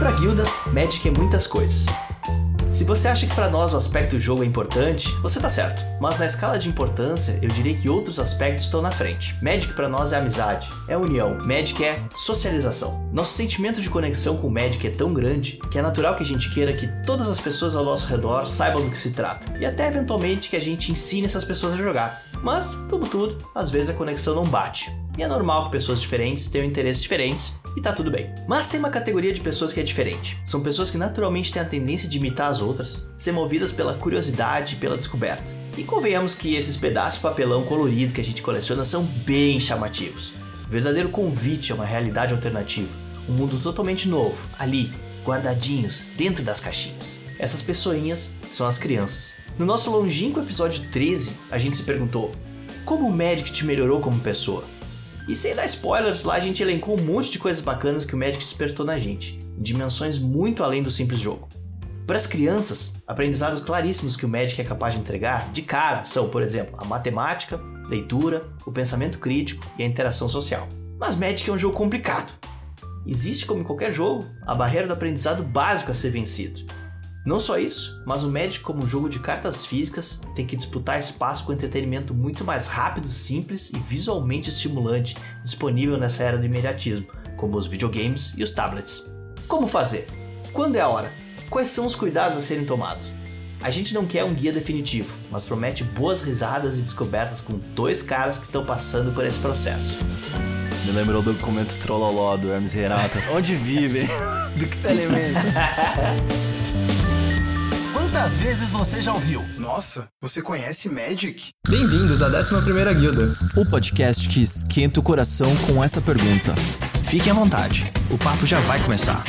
pra guilda, Magic é muitas coisas. Se você acha que para nós o aspecto do jogo é importante, você tá certo. Mas na escala de importância, eu diria que outros aspectos estão na frente. Magic para nós é amizade, é união. Magic é socialização. Nosso sentimento de conexão com o Magic é tão grande que é natural que a gente queira que todas as pessoas ao nosso redor saibam do que se trata. E até eventualmente que a gente ensine essas pessoas a jogar. Mas, como tudo, às vezes a conexão não bate. E é normal que pessoas diferentes tenham interesses diferentes e tá tudo bem. Mas tem uma categoria de pessoas que é diferente. São pessoas que naturalmente têm a tendência de imitar as outras, de ser movidas pela curiosidade e pela descoberta. E convenhamos que esses pedaços de papelão colorido que a gente coleciona são bem chamativos. O verdadeiro convite a uma realidade alternativa, um mundo totalmente novo, ali, guardadinhos, dentro das caixinhas. Essas pessoinhas são as crianças. No nosso longínquo episódio 13, a gente se perguntou: como o Magic te melhorou como pessoa? E sem dar spoilers, lá a gente elencou um monte de coisas bacanas que o Magic despertou na gente, em dimensões muito além do simples jogo. Para as crianças, aprendizados claríssimos que o Magic é capaz de entregar, de cara, são, por exemplo, a matemática, leitura, o pensamento crítico e a interação social. Mas Magic é um jogo complicado. Existe, como em qualquer jogo, a barreira do aprendizado básico a ser vencido. Não só isso, mas o Magic, como um jogo de cartas físicas, tem que disputar espaço com entretenimento muito mais rápido, simples e visualmente estimulante disponível nessa era do imediatismo, como os videogames e os tablets. Como fazer? Quando é a hora? Quais são os cuidados a serem tomados? A gente não quer um guia definitivo, mas promete boas risadas e descobertas com dois caras que estão passando por esse processo. Me lembrou do documento Trolloló do Hermes Renato. Onde vivem? do que se alimenta? Quantas vezes você já ouviu? Nossa, você conhece Magic? Bem-vindos à 11ª Guilda. O podcast que esquenta o coração com essa pergunta. Fiquem à vontade, o papo já vai começar.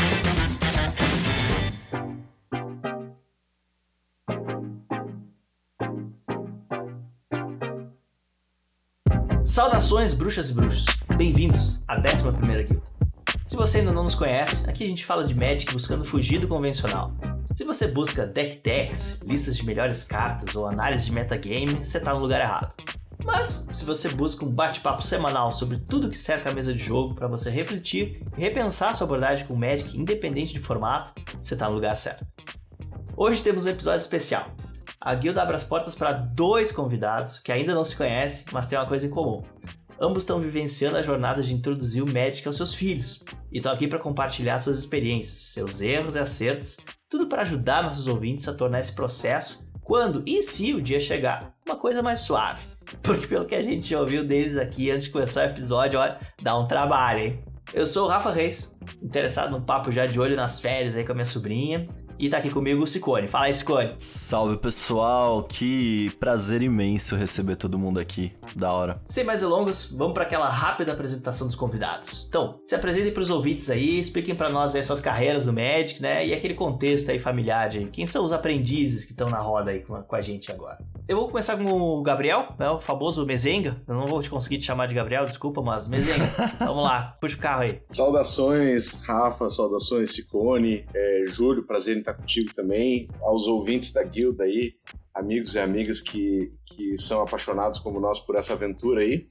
Saudações, bruxas e bruxos. Bem-vindos à 11ª Guilda. Se você ainda não nos conhece, aqui a gente fala de Magic buscando fugir do convencional. Se você busca deck decks, listas de melhores cartas ou análise de metagame, você está no lugar errado. Mas, se você busca um bate-papo semanal sobre tudo que cerca a mesa de jogo para você refletir e repensar sua abordagem com Magic independente de formato, você está no lugar certo. Hoje temos um episódio especial. A guilda abre as portas para dois convidados que ainda não se conhecem, mas têm uma coisa em comum. Ambos estão vivenciando a jornada de introduzir o Magic aos seus filhos e estão aqui para compartilhar suas experiências, seus erros e acertos, tudo para ajudar nossos ouvintes a tornar esse processo, quando e se o dia chegar, uma coisa mais suave. Porque pelo que a gente já ouviu deles aqui antes de começar o episódio, olha, dá um trabalho, hein? Eu sou o Rafa Reis, interessado num papo já de olho nas férias aí com a minha sobrinha. E tá aqui comigo o Sicone. Fala aí, Sicone. Salve pessoal, que prazer imenso receber todo mundo aqui. Da hora. Sem mais delongas, vamos para aquela rápida apresentação dos convidados. Então, se apresentem para os ouvintes aí, expliquem para nós aí suas carreiras no Magic, né? E aquele contexto aí familiar aí. Quem são os aprendizes que estão na roda aí com a, com a gente agora? Eu vou começar com o Gabriel, né, o famoso Mezenga. Eu não vou te conseguir te chamar de Gabriel, desculpa, mas Mezenga. Vamos lá, puxa o carro aí. Saudações, Rafa, saudações, Sicone, é, Júlio, prazer em estar contigo também, aos ouvintes da guilda aí, amigos e amigas que, que são apaixonados como nós por essa aventura aí.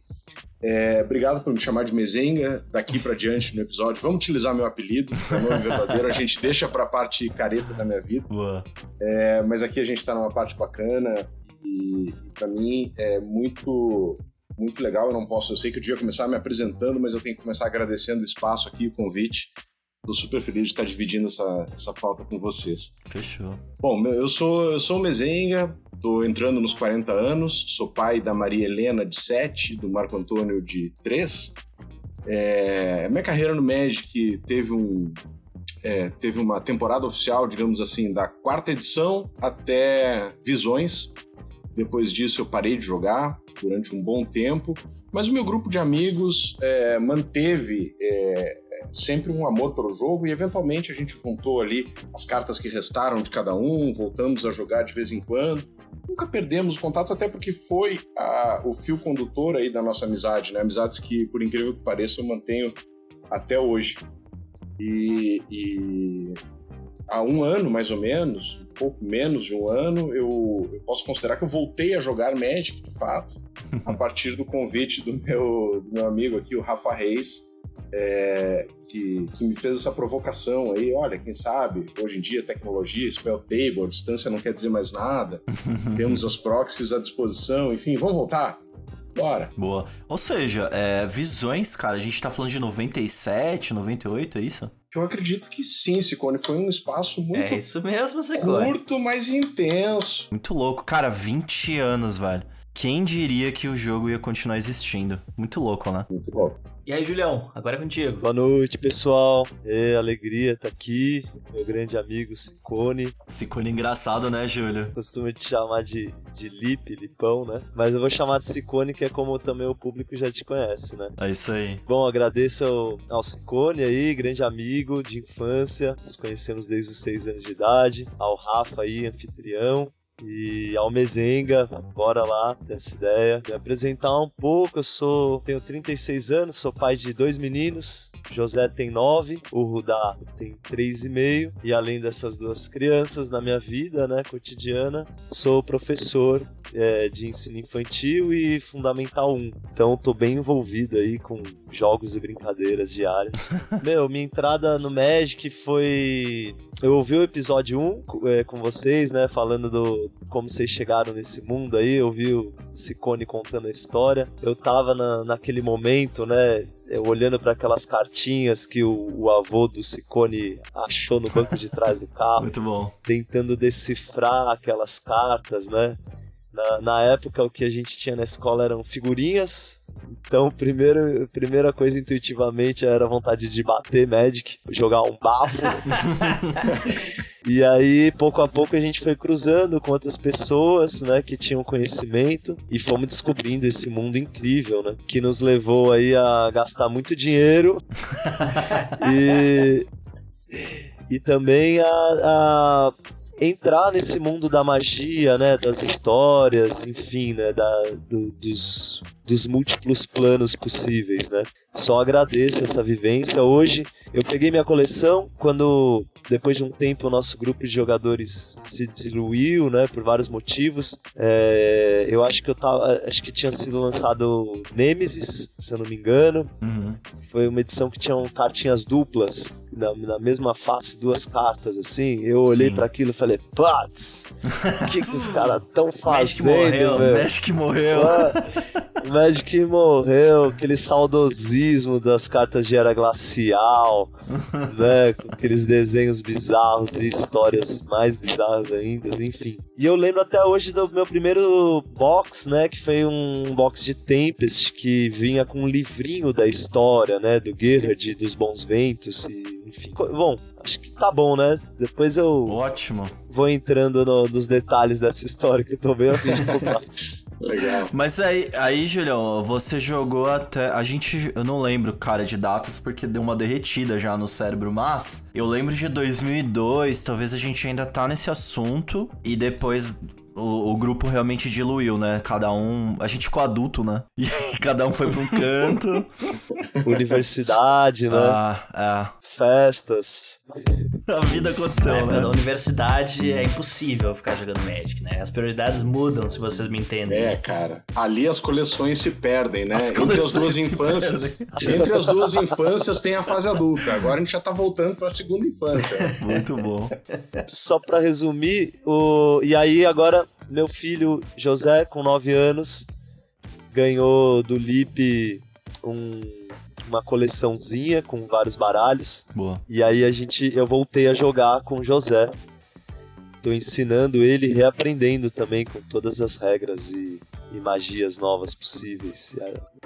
É, obrigado por me chamar de Mezenga daqui para diante no episódio. Vamos utilizar meu apelido, meu nome verdadeiro. A gente deixa para a parte careta da minha vida. É, mas aqui a gente está numa parte bacana e, e para mim é muito muito legal. Eu não posso, eu sei que eu devia começar me apresentando, mas eu tenho que começar agradecendo o espaço aqui, o convite. Tô super feliz de estar dividindo essa, essa pauta com vocês. Fechou. Bom, eu sou, eu sou o Mezenga, tô entrando nos 40 anos, sou pai da Maria Helena, de 7, do Marco Antônio, de 3. É, minha carreira no Magic teve um, é, teve uma temporada oficial, digamos assim, da quarta edição até Visões. Depois disso eu parei de jogar durante um bom tempo, mas o meu grupo de amigos é, manteve é, sempre um amor pelo jogo e eventualmente a gente juntou ali as cartas que restaram de cada um, voltamos a jogar de vez em quando. Nunca perdemos o contato, até porque foi a, o fio condutor aí da nossa amizade, né? Amizades que, por incrível que pareça, eu mantenho até hoje. E, e há um ano, mais ou menos, um pouco menos de um ano, eu, eu, posso considerar que eu voltei a jogar Magic, de fato, a partir do convite do meu, do meu amigo aqui, o Rafa Reis, é, que, que me fez essa provocação aí. Olha, quem sabe, hoje em dia, tecnologia, spell table, distância não quer dizer mais nada. Temos os proxies à disposição, enfim, vamos voltar? Bora. Boa. Ou seja, é, visões, cara, a gente tá falando de 97, 98, é isso? Eu acredito que sim, Sicone. Foi um espaço muito É isso mesmo, curto, mas intenso. Muito louco. Cara, 20 anos, velho. Quem diria que o jogo ia continuar existindo? Muito louco, né? Muito bom. E aí, Julião, agora é contigo. Boa noite, pessoal. É, alegria tá aqui. Meu grande amigo Ciccone. Esse cone engraçado, né, Júlio? Costumo te chamar de, de Lip, Lipão, né? Mas eu vou chamar de Ciccone, que é como também o público já te conhece, né? É isso aí. Bom, agradeço ao, ao Ciccone aí, grande amigo de infância. Nos conhecemos desde os seis anos de idade. Ao Rafa aí, anfitrião. E ao Mezenga, bora lá ter essa ideia. Me apresentar um pouco, eu sou. tenho 36 anos, sou pai de dois meninos. José tem 9, o Rudá tem 3,5. E além dessas duas crianças na minha vida, né, cotidiana, sou professor é, de ensino infantil e fundamental 1. Então tô bem envolvido aí com jogos e brincadeiras diárias. Meu, minha entrada no Magic foi. Eu ouvi o episódio 1 co- é, com vocês, né? Falando do como vocês chegaram nesse mundo aí. Eu vi o Ciccone contando a história. Eu tava na, naquele momento, né? eu olhando para aquelas cartinhas que o, o avô do Ciccone achou no banco de trás do carro Muito bom. tentando decifrar aquelas cartas, né? Na, na época, o que a gente tinha na escola eram figurinhas. Então, primeiro, primeira coisa intuitivamente era a vontade de bater Magic, jogar um bafo. e aí, pouco a pouco, a gente foi cruzando com outras pessoas, né, que tinham conhecimento e fomos descobrindo esse mundo incrível, né, que nos levou aí a gastar muito dinheiro e e também a, a entrar nesse mundo da magia, né, das histórias, enfim, né, da, do- dos, dos múltiplos planos possíveis, né. Só agradeço essa vivência. Hoje eu peguei minha coleção quando depois de um tempo o nosso grupo de jogadores se diluiu, né, por vários motivos. É, eu acho que eu tava, acho que tinha sido lançado Nemesis, se eu não me engano. Uhum. Foi uma edição que tinham cartinhas duplas, na, na mesma face, duas cartas, assim. Eu olhei pra aquilo e falei, putz, o que, que os caras tão fazendo, morreu, meu? Magic morreu. O Magic morreu, aquele saudosismo das cartas de era glacial, né? Com aqueles desenhos bizarros e histórias mais bizarras ainda, enfim. E eu lembro até hoje do meu primeiro box, né? Que foi um box de Tempest que vinha com um livrinho da história, né? Do Gerhard, dos Bons Ventos e enfim. Bom, acho que tá bom, né? Depois eu Ótimo. vou entrando no- nos detalhes dessa história que eu tô bem a fim de contar. Legal. Mas aí, aí, Julião, você jogou até. A gente. Eu não lembro, cara, de datas, porque deu uma derretida já no cérebro, mas eu lembro de 2002, talvez a gente ainda tá nesse assunto, e depois. O, o grupo realmente diluiu, né? Cada um. A gente ficou adulto, né? E aí cada um foi pra um canto. Universidade, né? ah, Festas. A vida aconteceu, Na época né? da universidade é impossível ficar jogando Magic, né? As prioridades mudam, se vocês me entendem. É, cara. Ali as coleções se perdem, né? As Entre as duas infâncias. Entre as duas infâncias tem a fase adulta. Agora a gente já tá voltando pra segunda infância. Muito bom. Só pra resumir, o... e aí agora meu filho José, com 9 anos, ganhou do Lipe um- uma coleçãozinha com vários baralhos. Boa. E aí a gente, eu voltei a jogar com o José. Tô ensinando ele e reaprendendo também com todas as regras e, e magias novas possíveis.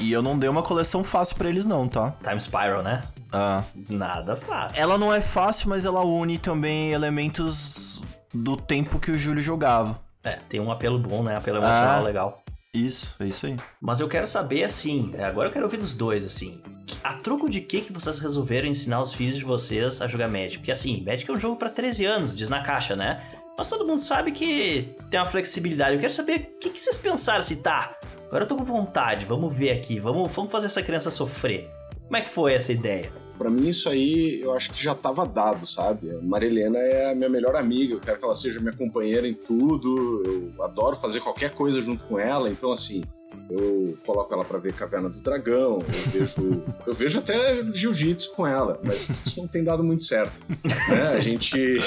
E, eu não dei uma coleção fácil pra eles, não, tá? Time Spiral, né? Ah. Nada fácil. Ela não é fácil, mas ela une também elementos do tempo que o Júlio jogava. É, tem um apelo bom, né? Apelo emocional Ah. legal. Isso, é isso aí. Mas eu quero saber, assim, é, agora eu quero ouvir dos dois, assim. A troco de que que vocês resolveram ensinar os filhos de vocês a jogar Magic? Porque, assim, Magic é um jogo pra 13 anos, diz na caixa, né? Mas todo mundo sabe que tem uma flexibilidade. Eu quero saber o que, que vocês pensaram, assim, tá, agora eu tô com vontade, vamos ver aqui, vamos, vamos fazer essa criança sofrer. Como é que foi essa ideia? Pra mim, isso aí eu acho que já tava dado, sabe? A Marilena é a minha melhor amiga, eu quero que ela seja minha companheira em tudo, eu adoro fazer qualquer coisa junto com ela, então, assim, Eu coloco ela pra ver Caverna do Dragão, eu vejo, eu vejo até jiu-jitsu com ela, mas isso não tem dado muito certo. Né? A gente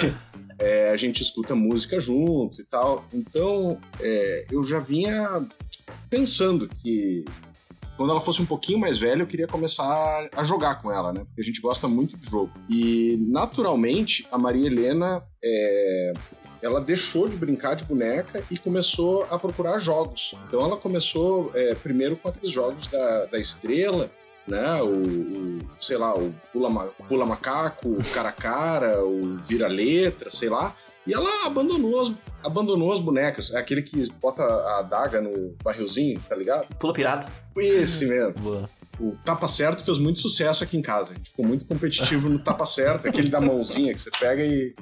é, a gente escuta música junto e tal. Então, é, eu já vinha pensando que quando ela fosse um pouquinho mais velha, eu queria começar a jogar com ela, né? Porque a gente gosta muito de jogo. E, naturalmente, a Maria Helena, é, ela deixou de brincar de boneca e começou a procurar jogos. Então, ela começou é, primeiro com aqueles jogos da, da Estrela, né? O, o, sei lá, o pula, pula macaco, o cara a cara, o vira letra, sei lá. E ela abandonou as, abandonou as bonecas. É aquele que bota a adaga no barrilzinho, tá ligado? Pula pirata. Esse mesmo. O tapa certo fez muito sucesso aqui em casa. A gente ficou muito competitivo no tapa certo, aquele da mãozinha que você pega e.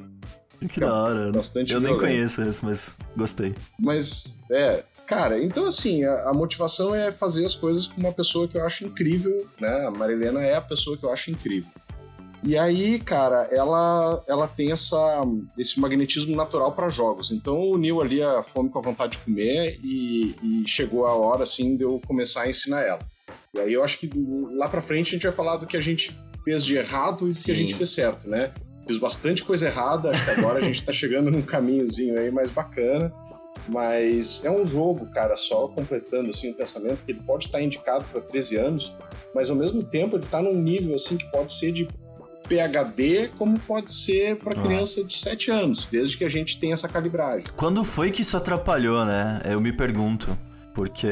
Que da hora. Bastante Eu nem conheço esse, mas gostei. Mas, é. Cara, então assim, a, a motivação é fazer as coisas com uma pessoa que eu acho incrível, né? A Marilena é a pessoa que eu acho incrível. E aí, cara, ela, ela tem essa, esse magnetismo natural para jogos. Então uniu ali a fome com a vontade de comer e, e chegou a hora, assim, de eu começar a ensinar ela. E aí eu acho que lá pra frente a gente vai falar do que a gente fez de errado e do que a gente fez certo, né? Fiz bastante coisa errada, acho que agora a gente tá chegando num caminhozinho aí mais bacana. Mas é um jogo, cara, só completando assim o pensamento, que ele pode estar indicado para 13 anos, mas ao mesmo tempo ele tá num nível assim que pode ser de PhD, como pode ser para Ah. criança de 7 anos, desde que a gente tenha essa calibragem. Quando foi que isso atrapalhou, né? Eu me pergunto. Porque,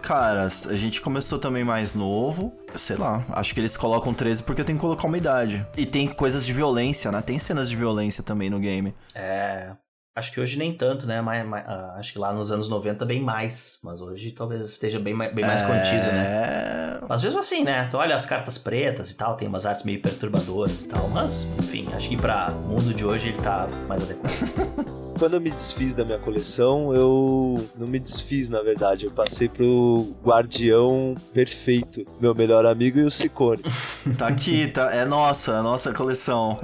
cara, a gente começou também mais novo. Sei lá, acho que eles colocam 13 porque tem que colocar uma idade. E tem coisas de violência, né? Tem cenas de violência também no game. É. Acho que hoje nem tanto, né? Mas, mas, ah, acho que lá nos anos 90 bem mais. Mas hoje talvez esteja bem, bem mais é... contido, né? Mas mesmo assim, né? Tu olha as cartas pretas e tal, tem umas artes meio perturbadoras e tal. Mas, enfim, acho que pra mundo de hoje ele tá mais adequado. Quando eu me desfiz da minha coleção, eu não me desfiz, na verdade. Eu passei pro guardião perfeito, meu melhor amigo e o Ciccone. Tá aqui, tá, é nossa, é nossa coleção.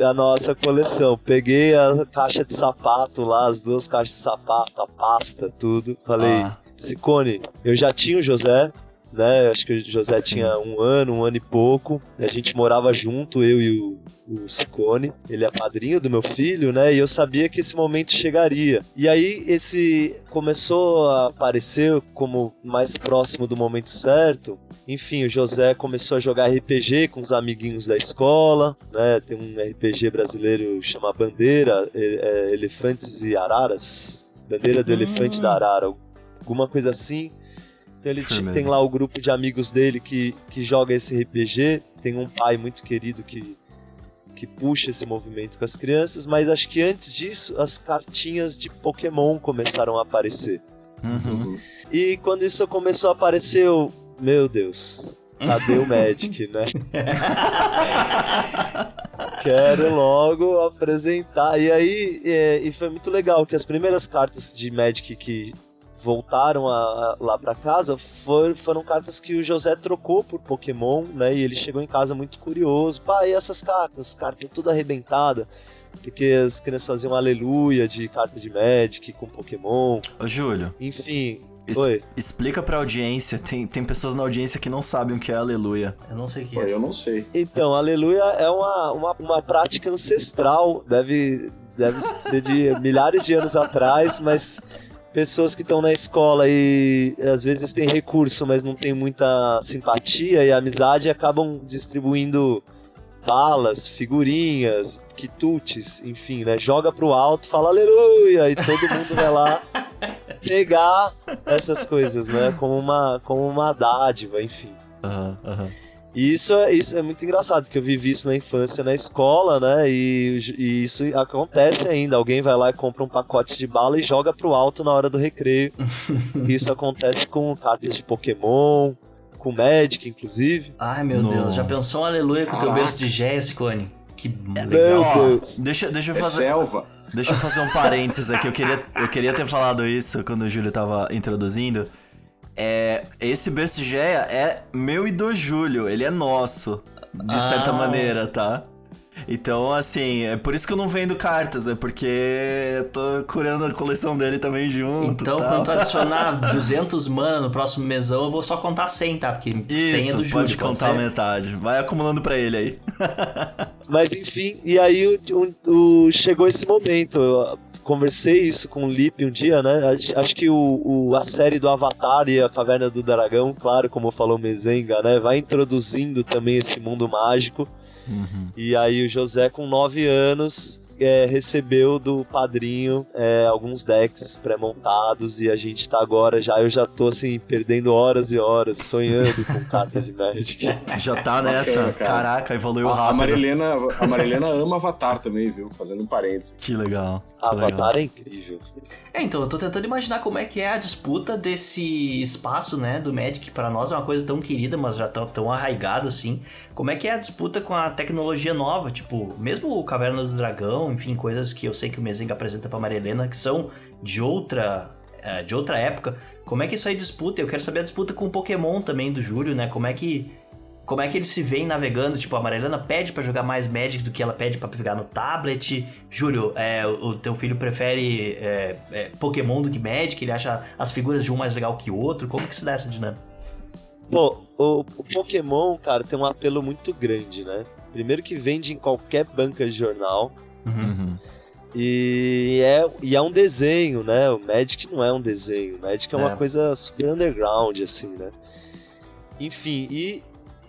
a nossa coleção. Peguei a caixa de sapato lá, as duas caixas de sapato, a pasta, tudo. Falei, Ah. Sicone, eu já tinha o José, né? Acho que o José Sim. tinha um ano, um ano e pouco. A gente morava junto, eu e o, o Sicone. Ele é padrinho do meu filho, né? E eu sabia que esse momento chegaria. E aí esse começou a aparecer como mais próximo do momento certo. Enfim, o José começou a jogar RPG com os amiguinhos da escola, né? Tem um RPG brasileiro chama Bandeira, é, Elefantes e Araras. Bandeira do Elefante da Arara, alguma coisa assim. Então ele Firmeza. tem lá o grupo de amigos dele que, que joga esse RPG. Tem um pai muito querido que, que puxa esse movimento com as crianças, mas acho que antes disso as cartinhas de Pokémon começaram a aparecer. Uhum. E quando isso começou a aparecer, eu, meu Deus, cadê o Magic, né? Quero logo apresentar. E aí, é, e foi muito legal que as primeiras cartas de Magic que voltaram a- a- lá pra casa for- foram cartas que o José trocou por Pokémon, né? E ele chegou em casa muito curioso. Pai, e essas cartas? Carta tudo arrebentada. Porque as crianças faziam aleluia de carta de Magic com Pokémon. Ô, Júlio, Enfim. es- Oi. explica pra audiência. Tem, tem pessoas na audiência que não sabem o que é aleluia. Eu não sei o que Pô, é. eu não sei. Então, aleluia é uma, uma, uma prática ancestral, deve, deve ser de milhares de anos atrás, mas pessoas que estão na escola e às vezes têm recurso, mas não tem muita simpatia e amizade acabam distribuindo balas, figurinhas, quitutes, enfim, né? Joga pro alto, fala aleluia e todo mundo vai lá pegar essas coisas, né? Como uma, como uma dádiva, enfim. Aham, aham. E isso, é- isso é muito engraçado, que eu vivi isso na infância, na escola, né? E, e isso acontece ainda. Alguém vai lá e compra um pacote de bala e joga pro alto na hora do recreio. isso acontece com cartas de Pokémon, com Magic, inclusive. Ai, meu No- Deus. Já pensou um aleluia com o teu berço de Géia, Cone? Que Meu legal. Deus. Deixa, deixa eu É fazer. selva. Deixa eu fazer um parênteses aqui. Eu queria, eu queria ter falado isso quando o Júlio tava introduzindo. É, esse berço de Geia é meu e do Júlio. Ele é nosso, de certa Ah. maneira, tá? Então, assim, é por isso que eu não vendo cartas, é porque eu tô curando a coleção dele também junto. Então, tal. quando tu adicionar 200 mana no próximo mesão, eu vou só contar 100, tá? Porque 100 é Isso, do Júlio. pode contar ser? metade. Vai acumulando pra ele aí. Mas enfim, e aí o, o- o- chegou esse momento. Conversei isso com o Lip um dia, né? Acho, que o, o- a série do Avatar e a Caverna do Dragão, claro, como falou Mezenga, né? Vai introduzindo também esse mundo mágico. E aí o José, com 9 anos, é, recebeu do padrinho é, alguns decks pré-montados e a gente tá agora já, eu já tô assim, perdendo horas e horas, sonhando com carta de Magic. Já tá nessa. Bacana, cara. Caraca, evoluiu A, a rápido. Marilena, a Marilena ama Avatar também, viu? Fazendo um parênteses. Que legal. que legal. Avatar é incrível. É, então, eu tô tentando imaginar como é que é a disputa desse espaço, né, do Magic. Pra nós é uma coisa tão querida, mas já tão, tão arraigado assim. Como é que é a disputa com a tecnologia nova? Tipo, mesmo o Caverna do Dragão, enfim, coisas que eu sei que o Mezenga apresenta pra Maria Helena, que são de outra, é, de outra época. Como é que isso aí disputa? Eu quero saber a disputa com o Pokémon também do Júlio, né? Como é que como é que eles se veem navegando? Tipo, a Marilena pede pra jogar mais Magic do que ela pede pra pegar no tablet. Júlio, é, o teu filho prefere é, é, Pokémon do que Magic? Ele acha as figuras de um mais legal que o outro? Como que se dá essa dinâmica? Pô, o, o Pokémon, cara, tem um apelo muito grande, né? Primeiro que vende em qualquer banca de jornal. Uhum. E é, e é um desenho, né? O Magic não é um desenho. O Magic é uma É. coisa super underground, assim, né? Enfim, e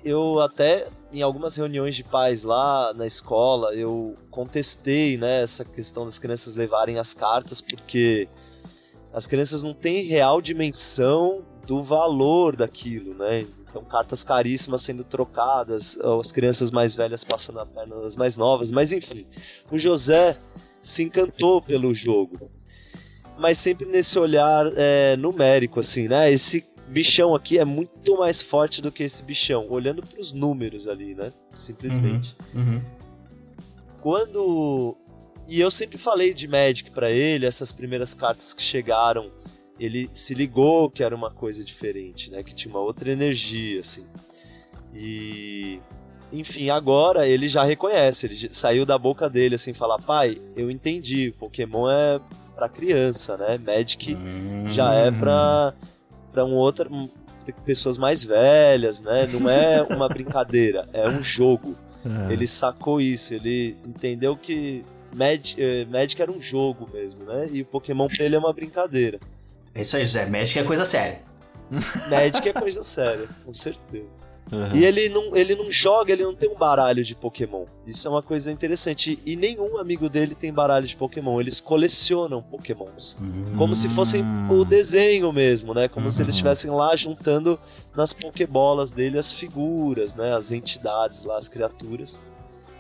eu até em algumas reuniões de pais lá na escola, eu contestei, né, essa questão das crianças levarem as cartas, porque as crianças não têm real dimensão do valor daquilo, né? Então, cartas caríssimas sendo trocadas, as crianças mais velhas passando a perna das mais novas, mas enfim. O José se encantou pelo jogo, mas sempre nesse olhar é, numérico, assim, né? Esse bichão aqui é muito mais forte do que esse bichão, olhando para os números ali, né? Simplesmente. Uhum. Quando. E eu sempre falei de Magic pra ele, essas primeiras cartas que chegaram, ele se ligou que era uma coisa diferente, né? Que tinha uma outra energia, assim. E. Enfim, agora ele já reconhece, ele saiu da boca dele assim, falar: pai, eu entendi, Pokémon é pra criança, né? Magic já é pra, pra um outro. um- pessoas mais velhas, né? Não é uma brincadeira, é um jogo. Ele sacou isso, ele entendeu que Magic, eh, Magic era um jogo mesmo, né? E o Pokémon pra ele é uma brincadeira. É isso aí, José. Magic é coisa séria. Magic é coisa séria, com certeza. Uhum. E ele não, ele não joga, ele não tem um baralho de Pokémon. Isso é uma coisa interessante. E nenhum amigo dele tem baralho de Pokémon. Eles colecionam Pokémons. Como se fossem o desenho mesmo, né? Como se eles estivessem lá juntando nas Pokébolas dele as figuras, né? As entidades lá, as criaturas.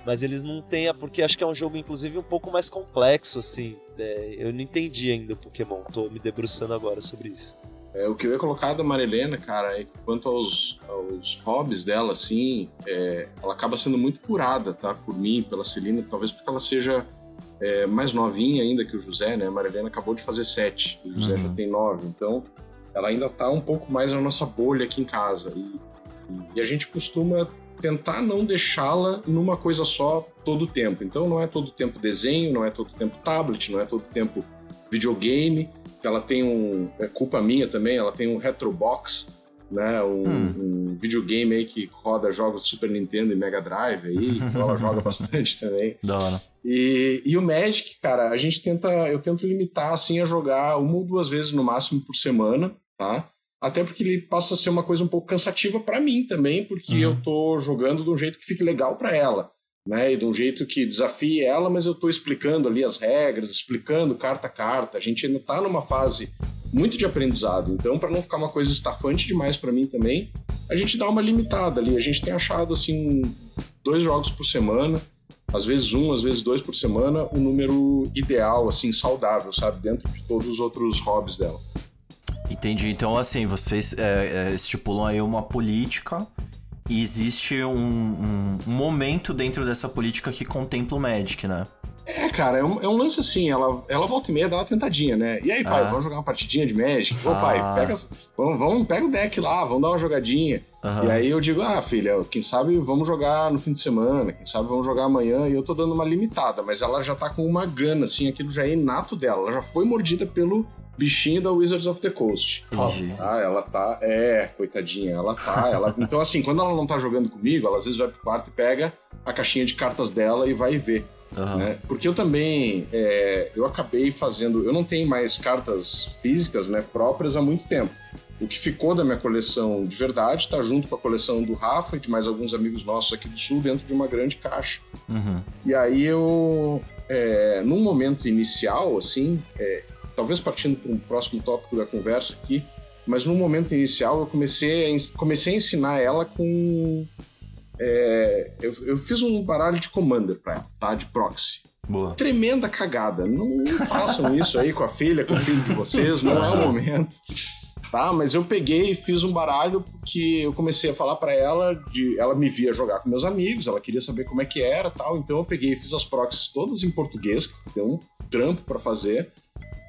Mas eles não têm, a- porque acho que é um jogo, inclusive, um pouco mais complexo, assim. É, eu não entendi ainda o Pokémon, tô me debruçando agora sobre isso. É, o que eu ia colocar da Marilena, cara, é que quanto aos, aos hobbies dela, assim, é, ela acaba sendo muito curada, tá? Por mim, pela Celina, talvez porque ela seja é, mais novinha ainda que o José, né? A Marilena acabou de fazer sete, o José já tem nove, então ela ainda tá um pouco mais na nossa bolha aqui em casa. E, e a gente costuma tentar não deixá-la numa coisa só todo o tempo. Então não é todo o tempo desenho, não é todo o tempo tablet, não é todo o tempo videogame. Ela tem um. É culpa minha também, ela tem um Retrobox, né? Um, um videogame aí que roda jogos de Super Nintendo e Mega Drive aí, então ela joga bastante também. Da hora. E, e o Magic, cara, a gente tenta. Eu tento limitar assim a jogar uma ou duas vezes no máximo por semana, tá? Até porque ele passa a ser uma coisa um pouco cansativa pra mim também, porque eu tô jogando de um jeito que fique legal pra ela, né? E de um jeito que desafie ela, mas eu tô explicando ali as regras, explicando carta a carta. A gente ainda tá numa fase muito de aprendizado, então pra não ficar uma coisa estafante demais pra mim também, a gente dá uma limitada ali. A gente tem achado assim dois jogos por semana às vezes um, às vezes dois por semana, um número ideal, assim, saudável, sabe? Dentro de todos os outros hobbies dela. Entendi. Então, assim, vocês é, é, estipulam aí uma política e existe um, um- um momento dentro dessa política que contempla o Magic, né? É, cara, é um, é um lance assim, ela, ela volta e meia dá uma tentadinha, né? E aí, pai, Ah. vamos jogar uma partidinha de Magic? Ô, Ah. pai, pega, vamos, vamos, pega o deck lá, vamos dar uma jogadinha. Aham. E aí eu digo, ah, filha, quem sabe vamos jogar no fim de semana, quem sabe vamos jogar amanhã, e eu tô dando uma limitada, mas ela já tá com uma gana, assim, aquilo já é inato dela, ela já foi mordida pelo bichinho da Wizards of the Coast. Entendi. Ah, ela tá. É, coitadinha, ela tá. Ela... Então, assim, quando ela não tá jogando comigo, ela às vezes vai pro quarto e pega a caixinha de cartas dela e vai ver. Aham. né? Porque eu também. é, eu acabei fazendo. Eu não tenho mais cartas físicas né, próprias há muito tempo. O que ficou da minha coleção de verdade tá junto com a coleção do Rafa e de mais alguns amigos nossos aqui do Sul dentro de uma grande caixa. Uhum. E aí eu, é, num momento inicial, assim, é, talvez partindo para um próximo tópico da conversa aqui, mas num momento inicial eu comecei a, comecei a ensinar ela com. é, eu, eu fiz um baralho de Commander para ela, tá? De proxy. Boa. Tremenda cagada. Não, façam isso aí com a filha, com o filho de vocês, não é o momento. Tá, mas eu peguei e fiz um baralho porque eu comecei a falar pra ela de ela me via jogar com meus amigos, ela queria saber como é que era, tal. Então eu peguei e fiz as proxies todas em português, que deu um trampo pra fazer.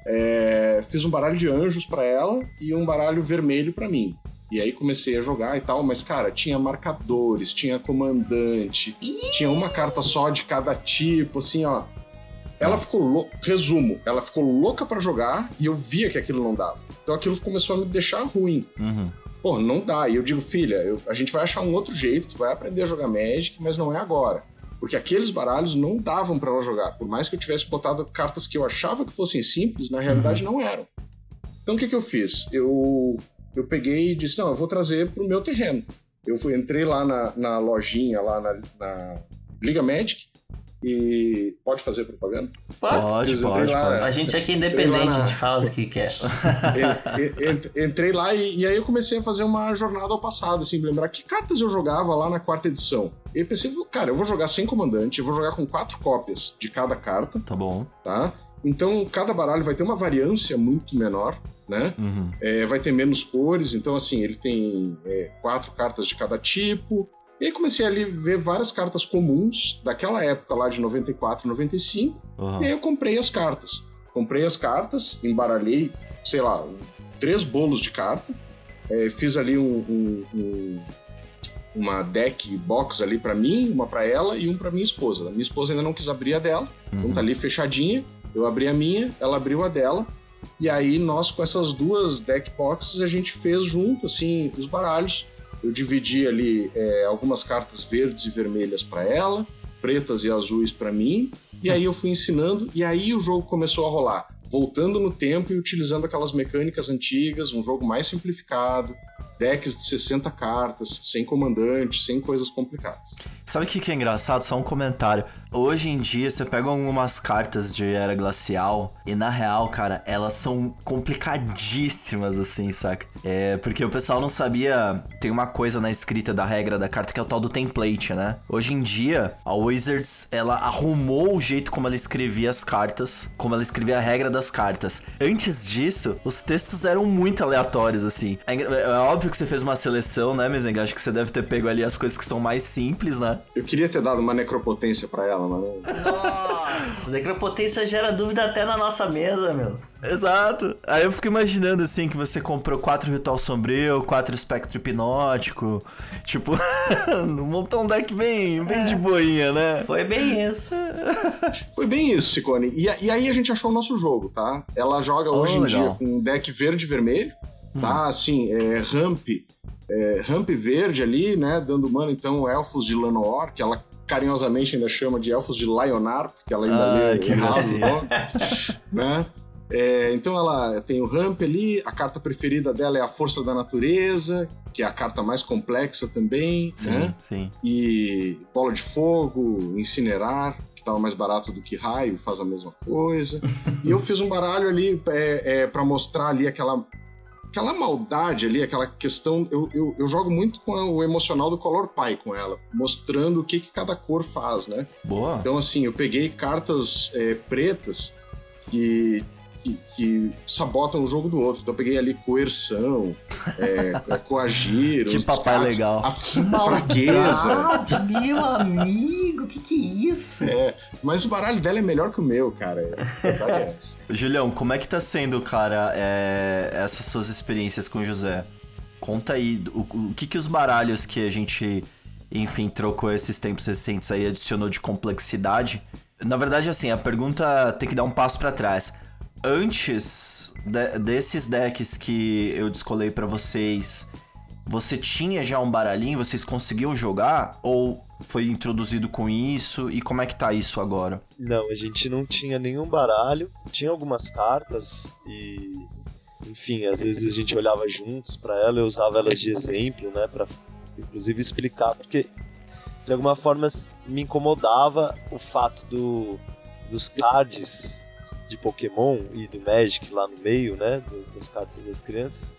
É, fiz um baralho de anjos pra ela e um baralho vermelho pra mim. E aí comecei a jogar e tal, mas cara, tinha marcadores, tinha comandante, tinha uma carta só de cada tipo, assim, ó. Ela ficou louca, resumo, ela ficou louca pra jogar e eu via que aquilo não dava. Então aquilo começou a me deixar ruim. Uhum. Pô, não dá. E eu digo, filha, eu- a gente vai achar um outro jeito, tu vai aprender a jogar Magic, mas não é agora. Porque aqueles baralhos não davam pra ela jogar. Por mais que eu tivesse botado cartas que eu achava que fossem simples, na realidade não eram. Então o que, que eu fiz? Eu, eu peguei e disse, não, eu vou trazer pro meu terreno. Eu fui, entrei lá na, na lojinha, lá na, na Liga Magic, e pode fazer propaganda? Pode, entrei pode, lá, pode. A gente aqui é independente, na- a gente fala do que quer. En- en- entrei lá e, e aí eu comecei a fazer uma jornada ao passado, assim, lembrar que cartas eu jogava lá na quarta edição. E eu pensei, cara, eu vou jogar sem comandante, eu vou jogar com quatro cópias de cada carta, Tá bom. tá? Então cada baralho vai ter uma variância muito menor, né? Uhum. É, vai ter menos cores, então assim, ele tem é, quatro cartas de cada tipo. E aí comecei ali a ver várias cartas comuns daquela época lá de 94, 95. Uhum. E aí eu comprei as cartas. Comprei as cartas, embaralhei, sei lá, três bolos de carta. É, fiz ali um, um- um- uma deck box ali pra mim, uma pra ela e um pra minha esposa. A minha esposa ainda não quis abrir a dela, então tá ali fechadinha. Eu abri a minha, ela abriu a dela. E aí nós com essas duas deck boxes a gente fez junto assim os baralhos. Eu dividi ali é, algumas cartas verdes e vermelhas pra ela, pretas e azuis pra mim. E aí eu fui ensinando e aí o jogo começou a rolar, voltando no tempo e utilizando aquelas mecânicas antigas, um jogo mais simplificado, decks de 60 cartas, sem comandante, sem coisas complicadas. Sabe o que, que é engraçado? Só um comentário. Hoje em dia, você pega algumas cartas de Era Glacial e, na real, cara, elas são complicadíssimas, assim, saca? É, porque o pessoal não sabia... Tem uma coisa na escrita da regra da carta que é o tal do template, né? Hoje em dia, a Wizards, ela arrumou o jeito como ela escrevia as cartas, como ela escrevia a regra das cartas. Antes disso, os textos eram muito aleatórios, assim. É, é óbvio que você fez uma seleção, né, Mezenga? Acho que você deve ter pego ali as coisas que são mais simples, né? Eu queria ter dado uma necropotência pra ela, mas não... Nossa, necropotência gera dúvida até na nossa mesa, meu. Exato. Aí eu fico imaginando assim que você comprou quatro Ritual Sombrio, quatro Espectro Hipnótico. Tipo, montou um deck bem, bem de boinha, né? Foi bem isso. Foi bem isso, Sicone. E, e aí a gente achou o nosso jogo, tá? Ela joga Oh, hoje em legal. dia com um deck verde e vermelho, tá? Assim, é, ramp, é, ramp verde ali, né? Dando mano, então, elfos de Lanoir, que ela carinhosamente ainda chama de elfos de Lionar, porque ela ainda Ah, lê que errado, né? É, então ela tem o ramp ali, a carta preferida dela é a Força da Natureza, que é a carta mais complexa também, Sim, né? sim. e bola de fogo, incinerar, que tava mais barato do que raio, faz a mesma coisa. e eu fiz um baralho ali é, é, para mostrar ali aquela aquela maldade ali, aquela questão. Eu, eu, eu jogo muito com o emocional do Color Pie com ela, mostrando o que, que cada cor faz, né? Boa. Então, assim, eu peguei cartas é, pretas que que, que sabotam um jogo do outro. Então eu peguei ali coerção, é, coagir, Que os papai legal. a fraqueza. Meu amigo, que que é isso? É, mas o baralho dela é melhor que o meu, cara. É essa. Julião, como é que tá sendo, cara, é, essas suas experiências com o José? Conta aí o, o que que os baralhos que a gente, enfim, trocou esses tempos recentes aí adicionou de complexidade. Na verdade, assim, a pergunta tem que dar um passo pra trás. Antes de- desses decks que eu descolei pra vocês, você tinha já um baralhinho? Vocês conseguiam jogar? Ou foi introduzido com isso? E como é que tá isso agora? Não, a gente não tinha nenhum baralho, tinha algumas cartas e enfim, às vezes a gente olhava juntos pra ela, eu usava elas de exemplo, né, Pra inclusive explicar porque de alguma forma me incomodava o fato do dos cards de Pokémon e do Magic lá no meio, né, das cartas das crianças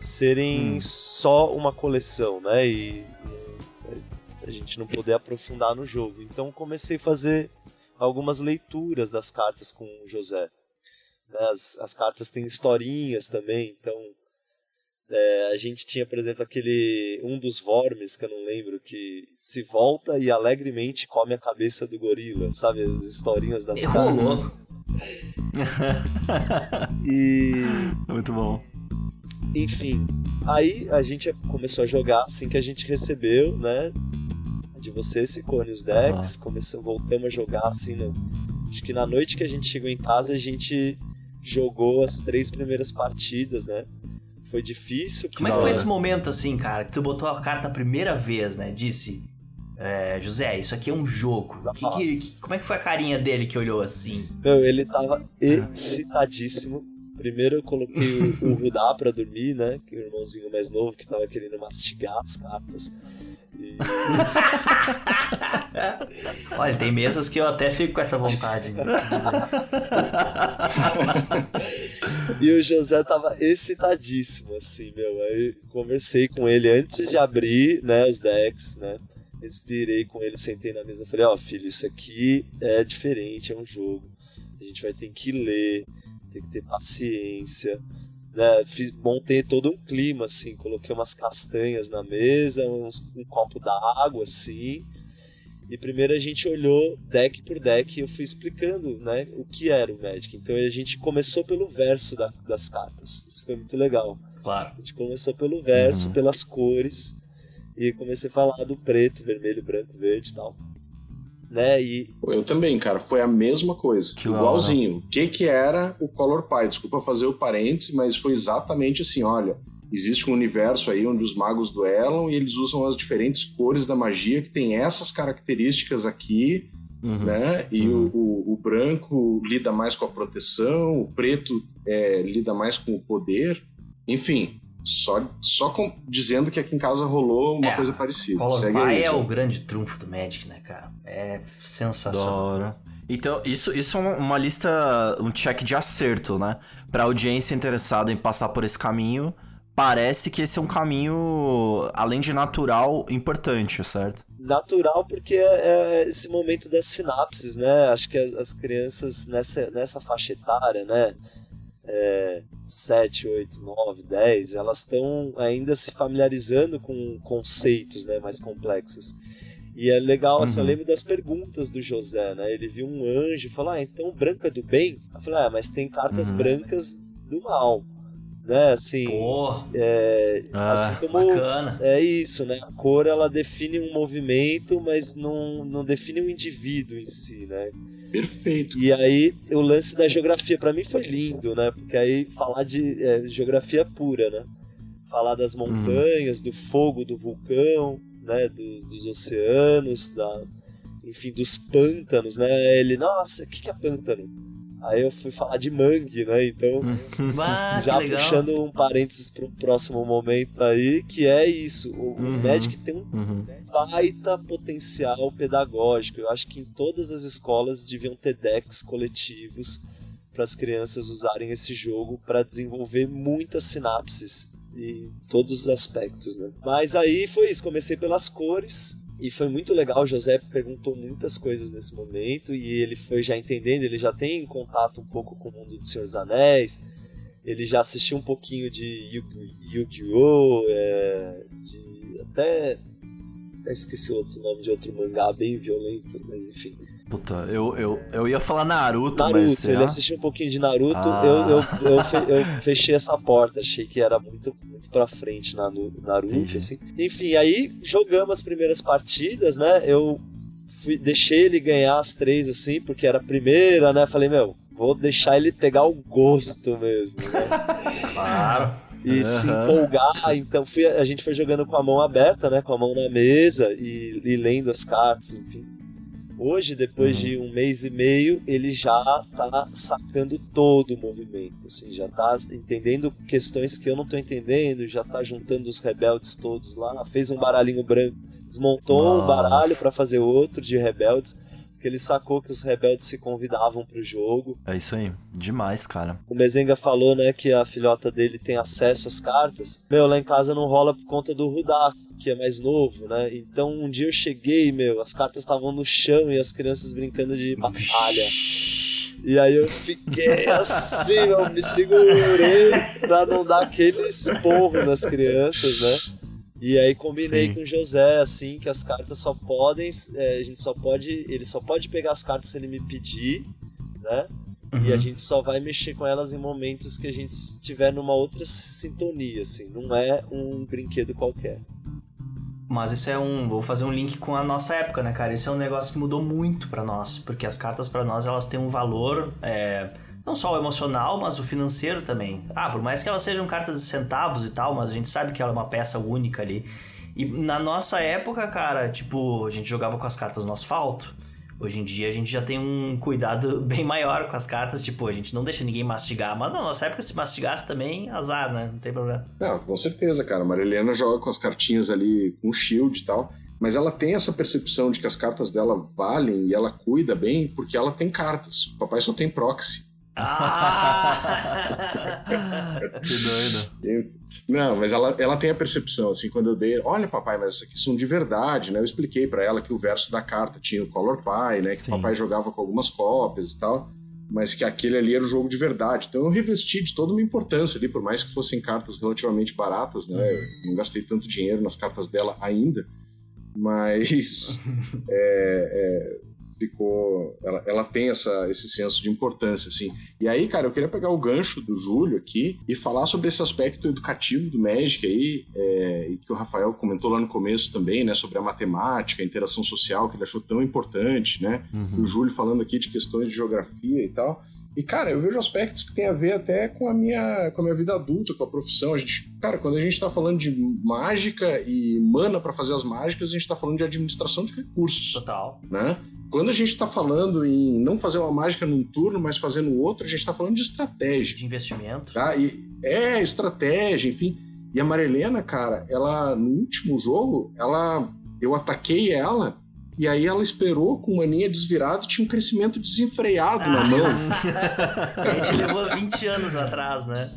serem só uma coleção, né, e, e a gente não poder aprofundar no jogo. Então comecei a fazer algumas leituras das cartas com o José. Né, As, as cartas têm historinhas também, então é, a gente tinha, por exemplo, aquele um dos Vormes, que eu não lembro, que se volta e alegremente come a cabeça do gorila, sabe? As historinhas das cartas. E Muito bom. Enfim, aí a gente começou a jogar assim que a gente recebeu, né? De você esse cone os decks, começamos, voltamos a jogar assim, no, acho que na noite que a gente chegou em casa a gente jogou as três primeiras partidas, né? Foi difícil. Como é que foi esse momento, assim, cara, que tu botou a carta a primeira vez, né? Disse, é, José, isso aqui é um jogo. Que- que- como é que foi a carinha dele que olhou assim? Meu, ele tava excitadíssimo. Primeiro eu coloquei o, o Rudá pra dormir, né? Que é o irmãozinho mais novo que tava querendo mastigar as cartas. E Olha, tem mesas que eu até fico com essa vontade. Né? E o José tava excitadíssimo, assim, meu. Aí conversei com ele antes de abrir, né, os decks, né? Respirei com ele, sentei na mesa. Falei, ó, filho, isso aqui é diferente, é um jogo. A gente vai ter que ler, tem que ter paciência. Né? Fiz, montei todo um clima, assim. Coloquei umas castanhas na mesa, uns- um copo d'água, assim. E primeiro a gente olhou deck por deck e eu fui explicando né, o que era o Magic. Então a gente começou pelo verso da- das cartas. Isso foi muito legal. Claro. A gente começou pelo verso, pelas cores. E comecei a falar do preto, vermelho, branco, verde e tal. Né? E Eu também, cara, foi a mesma coisa. Que igualzinho. O que que era o Color Pie? Desculpa fazer o parêntese, mas foi exatamente assim, olha, existe um universo aí onde os magos duelam e eles usam as diferentes cores da magia que tem essas características aqui, Uhum. né? E Uhum. o, o- o branco lida mais com a proteção, o preto é, lida mais com o poder. Enfim, só, só com- dizendo que aqui em casa rolou uma É, coisa parecida. Pie aí, é o grande trunfo do Magic, né, cara? É sensacional. hora. Então, isso, isso é uma lista, um check de acerto, né? Pra audiência interessada em passar por esse caminho, parece que esse é um caminho, além de natural, importante, certo? natural porque é, é esse momento das sinapses, né? Acho que as, as crianças nessa, nessa faixa etária, né? É, 7, 8, 9, 10, elas estão ainda se familiarizando com conceitos né, mais complexos. E é legal, assim, eu Uhum. lembro das perguntas do José, né? Ele viu um anjo e falou, ah, então o branco é do bem? Eu falei, ah, mas tem cartas Uhum. brancas do mal, né? Assim, Pô, é, Ah, assim como bacana. é isso, né? A cor ela define um movimento, mas não, não define um indivíduo em si, né? Perfeito. E aí o lance da geografia pra mim foi lindo, né? Porque aí falar de é, geografia pura, né? Falar das montanhas, do fogo, do vulcão, né? Do- dos oceanos, da, enfim, dos pântanos, né? Ele, nossa, o que, que é pântano? Aí eu fui falar de mangue, né? Então Ah, já que legal. puxando um parênteses para um próximo momento aí, que é isso. O, o Uhum. Magic tem um Uhum. baita potencial pedagógico. Eu acho que em todas as escolas deviam ter decks coletivos para as crianças usarem esse jogo para desenvolver muitas sinapses em todos os aspectos, né? Mas aí foi isso, comecei pelas cores, e foi muito legal, o José perguntou muitas coisas nesse momento e ele foi já entendendo, ele já tem contato um pouco com o mundo do Senhor dos Anéis, ele já assistiu um pouquinho de Yu-Gi-Oh! É, de até, até esqueci outro nome de outro mangá bem violento, mas enfim. Puta, eu, eu, eu ia falar Naruto, Naruto, mas ele será? assistiu um pouquinho de Naruto, Ah. eu, eu, eu, fe- eu fechei essa porta, achei que era muito, muito pra frente na no- Naruto, Entendi. assim. Enfim, aí jogamos as primeiras partidas, né? Eu fui, deixei ele ganhar as três, assim, porque era a primeira, né? Falei, meu, vou deixar ele pegar o gosto mesmo, né? Claro. E se Aham. empolgar. Então fui- a gente foi jogando com a mão aberta, né? Com a mão na mesa e, e lendo as cartas, enfim. Hoje, depois Uhum. de um mês e meio, ele já tá sacando todo o movimento, assim, já tá entendendo questões que eu não tô entendendo, já tá juntando os rebeldes todos lá, fez um baralhinho branco, desmontou um Nossa. baralho para fazer outro de rebeldes, porque ele sacou que os rebeldes se convidavam pro jogo. É isso aí. Demais, cara. O Mezenga falou, né, que a filhota dele tem acesso às cartas. Meu, lá em casa não rola por conta do Rudá, que é mais novo, né? Então um dia eu cheguei, meu, as cartas estavam no chão e as crianças brincando de batalha. E aí eu fiquei assim, eu me segurei pra não dar aquele esporro nas crianças, né? E aí combinei Sim. com o José, assim, que as cartas só podem. é, a gente só pode. Ele só pode pegar as cartas se ele me pedir, né? E a Uhum. gente só vai mexer com elas em momentos que a gente estiver numa outra sintonia, assim. Não é um brinquedo qualquer. Mas isso é um. Vou fazer um link com a nossa época, né, cara? Isso é um negócio que mudou muito pra nós. Porque as cartas pra nós elas têm um valor. é, não só o emocional, mas o financeiro também. Ah, por mais que elas sejam cartas de centavos e tal, mas a gente sabe que ela é uma peça única ali. E na nossa época, cara, tipo, a gente jogava com as cartas no asfalto. Hoje em dia a gente já tem um cuidado bem maior com as cartas, tipo, a gente não deixa ninguém mastigar. Mas na nossa época, se mastigasse também, azar, né? Não tem problema. Não, com certeza, cara. A Marilena joga com as cartinhas ali com shield e tal. Mas ela tem essa percepção de que as cartas dela valem e ela cuida bem porque ela tem cartas. O papai só tem proxy. Ah! Que doido. Não, mas ela, ela tem a percepção, assim, quando eu dei, olha papai, mas aqui são de verdade, né? Eu expliquei pra ela que o verso da carta tinha o Color Pie, né? Que Sim. o papai jogava com algumas cópias e tal, mas que aquele ali era o jogo de verdade. Então eu revesti de toda uma importância ali, por mais que fossem cartas relativamente baratas, né? Eu não gastei tanto dinheiro nas cartas dela ainda, mas é, é, ficou. Ela, ela tem essa, esse senso de importância, assim. E aí, cara, eu queria pegar o gancho do Júlio aqui e falar sobre esse aspecto educativo do Magic aí, é, e que o Rafael comentou lá no começo também, né? Sobre a matemática, a interação social, que ele achou tão importante, né? Uhum. o Júlio falando aqui de questões de geografia e tal. E, cara, eu vejo aspectos que tem a ver até com a minha, com a minha vida adulta, com a profissão. A gente, cara, quando a gente tá falando de mágica e mana para fazer as mágicas, a gente tá falando de administração de recursos, Total. né? Quando a gente tá falando em não fazer uma mágica num turno, mas fazer no outro, a gente tá falando de estratégia. De investimento. Tá? E é estratégia, enfim. E a Marilena, cara, ela no último jogo, ela eu ataquei ela e aí ela esperou com maninha desvirada, tinha um crescimento desenfreado na mão. a gente levou 20 anos atrás, né?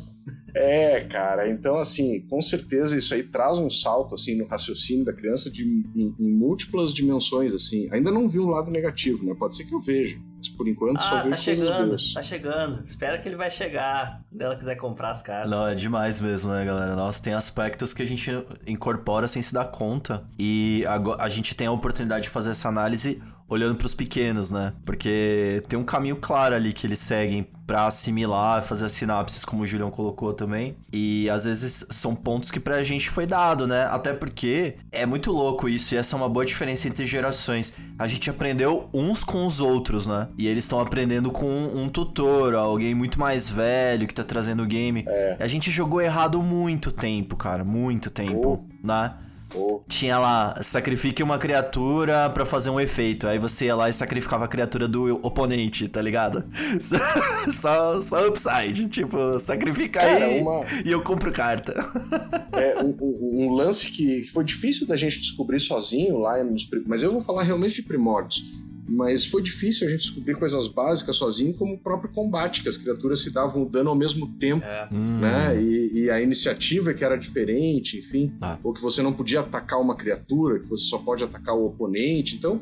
É, cara, então assim, com certeza isso aí traz um salto assim no raciocínio da criança de, em, em múltiplas dimensões assim. Ainda não vi o lado negativo, né? Pode ser que eu veja, mas por enquanto só Ah, vejo tá coisas chegando, boas. tá chegando. Espera que ele vai chegar. Quando ela quiser comprar as cartas. Não, é demais mesmo, né, galera? Nossa, tem aspectos que a gente incorpora sem se dar conta. E ago- a gente tem a oportunidade de fazer essa análise olhando pros pequenos, né? Porque tem um caminho claro ali que eles seguem pra assimilar, fazer as sinapses, como o Julião colocou também. E às vezes são pontos que pra gente foi dado, né? Até porque é muito louco isso, e essa é uma boa diferença entre gerações. A gente aprendeu uns com os outros, né? E eles estão aprendendo com um tutor, alguém muito mais velho que tá trazendo o game. A gente jogou errado muito tempo, cara, muito tempo, né? Pô, Tinha lá, sacrifique uma criatura pra fazer um efeito. Aí você ia lá e sacrificava a criatura do oponente, tá ligado? Só, só, upside. Tipo, sacrifica Cara, aí uma- e eu compro carta. É um, um- um lance que, foi difícil da gente descobrir sozinho lá nos. Mas eu vou falar realmente de primórdios. Mas foi difícil a gente descobrir coisas básicas sozinho, como o próprio combate, que as criaturas se davam o dano ao mesmo tempo, É. Hum. né? E, e a iniciativa que era diferente, enfim. Ah. Ou que você não podia atacar uma criatura, que você só pode atacar o oponente. Então,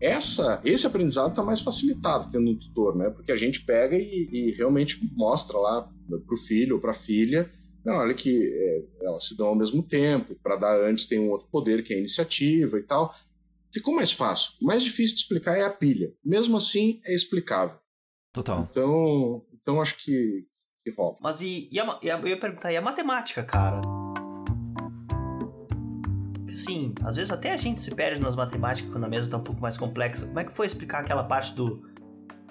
essa, esse aprendizado está mais facilitado tendo um tutor, né? Porque a gente pega e, e realmente mostra lá pro filho ou pra filha, não, olha que é, elas se dão ao mesmo tempo, para dar antes tem um outro poder que é a iniciativa e tal. Ficou mais fácil. O mais difícil de explicar é a pilha. Mesmo assim, é explicável. Total. Então, então acho que, que rola. Mas e, e a e a- eu ia perguntar, e a matemática, cara? Porque, Assim, às vezes até a gente se perde nas matemáticas quando a mesa tá um pouco mais complexa. Como é que foi explicar aquela parte do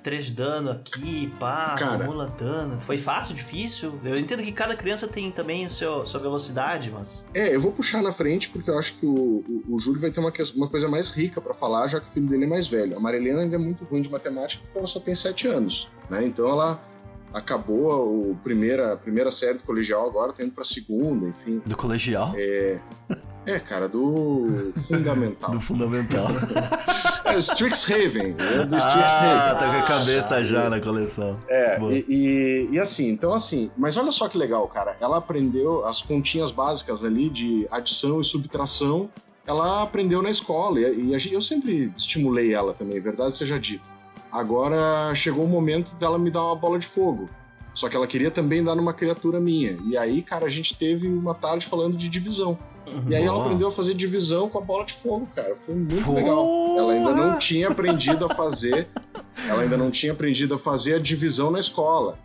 3 de dano aqui, pá, Cara. acumula dano? Foi fácil, difícil? Eu entendo que cada criança tem também o seu, sua velocidade, mas... É, eu vou puxar na frente porque eu acho que o, o, o Júlio vai ter uma, uma coisa mais rica pra falar, já que o filho dele é mais velho. A Marilena ainda é muito ruim de matemática porque ela só tem 7 anos, né? Então ela acabou a primeira, a primeira série do colegial agora, tá indo pra segunda, enfim. Do colegial? É, cara, do fundamental. Do fundamental. É, Strixhaven, é do ah, Strixhaven. tá com a cabeça já na coleção. É, e, e, e assim, então assim, mas olha só que legal, cara. Ela aprendeu as continhas básicas ali de adição e subtração, ela aprendeu na escola. E, e eu sempre estimulei ela também, verdade seja dita. Agora chegou o momento dela me dar uma bola de fogo. Só que ela queria também dar numa criatura minha. E aí, cara, a gente teve uma tarde falando de divisão. E aí ela aprendeu a fazer divisão com a bola de fogo, cara. Foi muito Porra! legal. Ela ainda não tinha aprendido a fazer. Ela ainda não tinha aprendido a fazer a divisão na escola.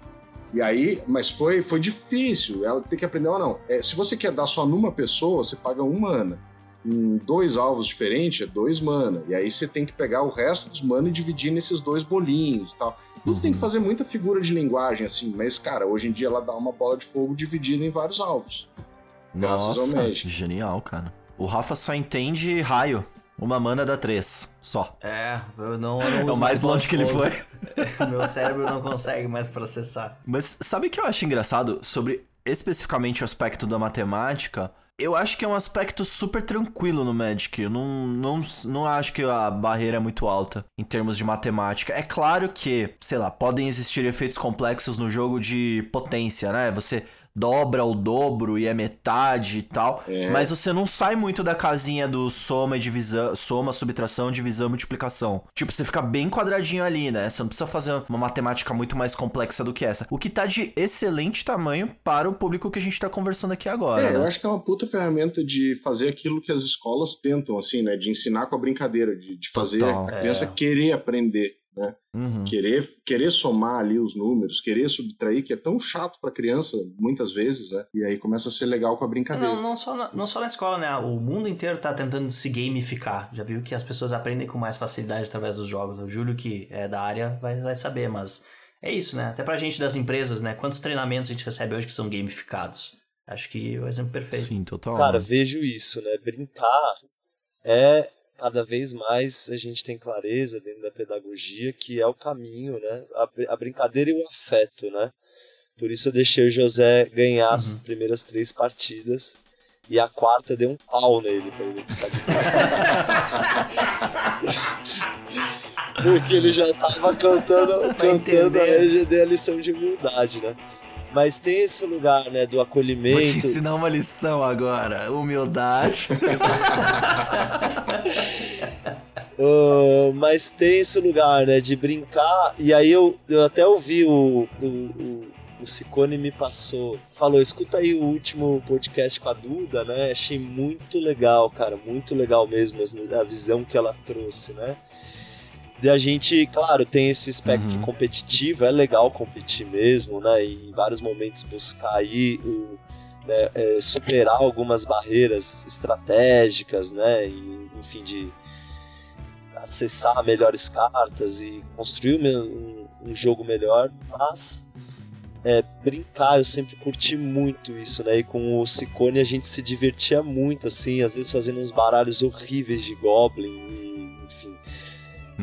E aí, mas foi, foi difícil. Ela tem que aprender ou não. É, se você quer dar só numa pessoa, você paga um mana. Em dois alvos diferentes, é dois mana. E aí você tem que pegar o resto dos mana e dividir nesses dois bolinhos e tal. Tudo tem que fazer muita figura de linguagem, assim. Mas, cara, hoje em dia ela dá uma bola de fogo dividida em vários alvos. Nossa, Magic. genial, cara. O Rafa só entende raio. Uma mana dá três, só. É, eu não... eu não É o mais bola longe que ele foi. Meu cérebro não consegue mais processar. Mas sabe o que eu acho engraçado sobre especificamente o aspecto da matemática? Eu acho que é um aspecto super tranquilo no Magic. Eu não, não, não acho que a barreira é muito alta em termos de matemática. É claro que, sei lá, podem existir efeitos complexos no jogo de potência, né? Você dobra o dobro e é metade e tal. É. Mas você não sai muito da casinha do soma e divisão, soma, subtração, divisão, multiplicação. Tipo, você fica bem quadradinho ali, né? Você não precisa fazer uma matemática muito mais complexa do que essa. O que tá de excelente tamanho para o público que a gente tá conversando aqui agora, É, eu né? acho que é uma puta ferramenta de fazer aquilo que as escolas tentam, assim, né? De ensinar com a brincadeira, de, de fazer Total. a criança É. querer aprender, né? Uhum. Querer, querer somar ali os números, querer subtrair, que é tão chato pra criança, muitas vezes, né? E aí começa a ser legal com a brincadeira. Não, não só, na, não só na escola, né? O mundo inteiro tá tentando se gamificar. Já viu que as pessoas aprendem com mais facilidade através dos jogos. O Júlio, que é da área, vai, vai saber, mas é isso, né? Até pra gente das empresas, né? Quantos treinamentos a gente recebe hoje que são gamificados? Acho que é o exemplo perfeito. Sim, total. Cara, vejo isso, né? Brincar é cada vez mais a gente tem clareza dentro da pedagogia que é o caminho, né? A, a brincadeira e o afeto, né? Por isso eu deixei o José ganhar as primeiras três partidas e a quarta deu um pau nele pra ele ficar de. Porque ele já tava cantando, cantando a a lição de humildade, né? Mas tem esse lugar, né, do Vou te acolhimento. ensinar uma lição agora. Humildade. Ah, mas tem esse lugar, né, de brincar. E aí eu, eu até ouvi o, o, o, o Ciccone me passou. Falou, escuta aí o último podcast com a Duda, né? Achei muito legal, cara. Muito legal mesmo a visão que ela trouxe, né? E a gente, claro, tem esse espectro Uhum. competitivo, é legal competir mesmo, né? E em vários momentos buscar aí o, né, é, superar algumas barreiras estratégicas, né? E, enfim, de acessar melhores cartas e construir um, um- jogo melhor, mas é, brincar, eu sempre curti muito isso, né? E com o Ciccone a gente se divertia muito, assim, às vezes fazendo uns baralhos horríveis de Goblin.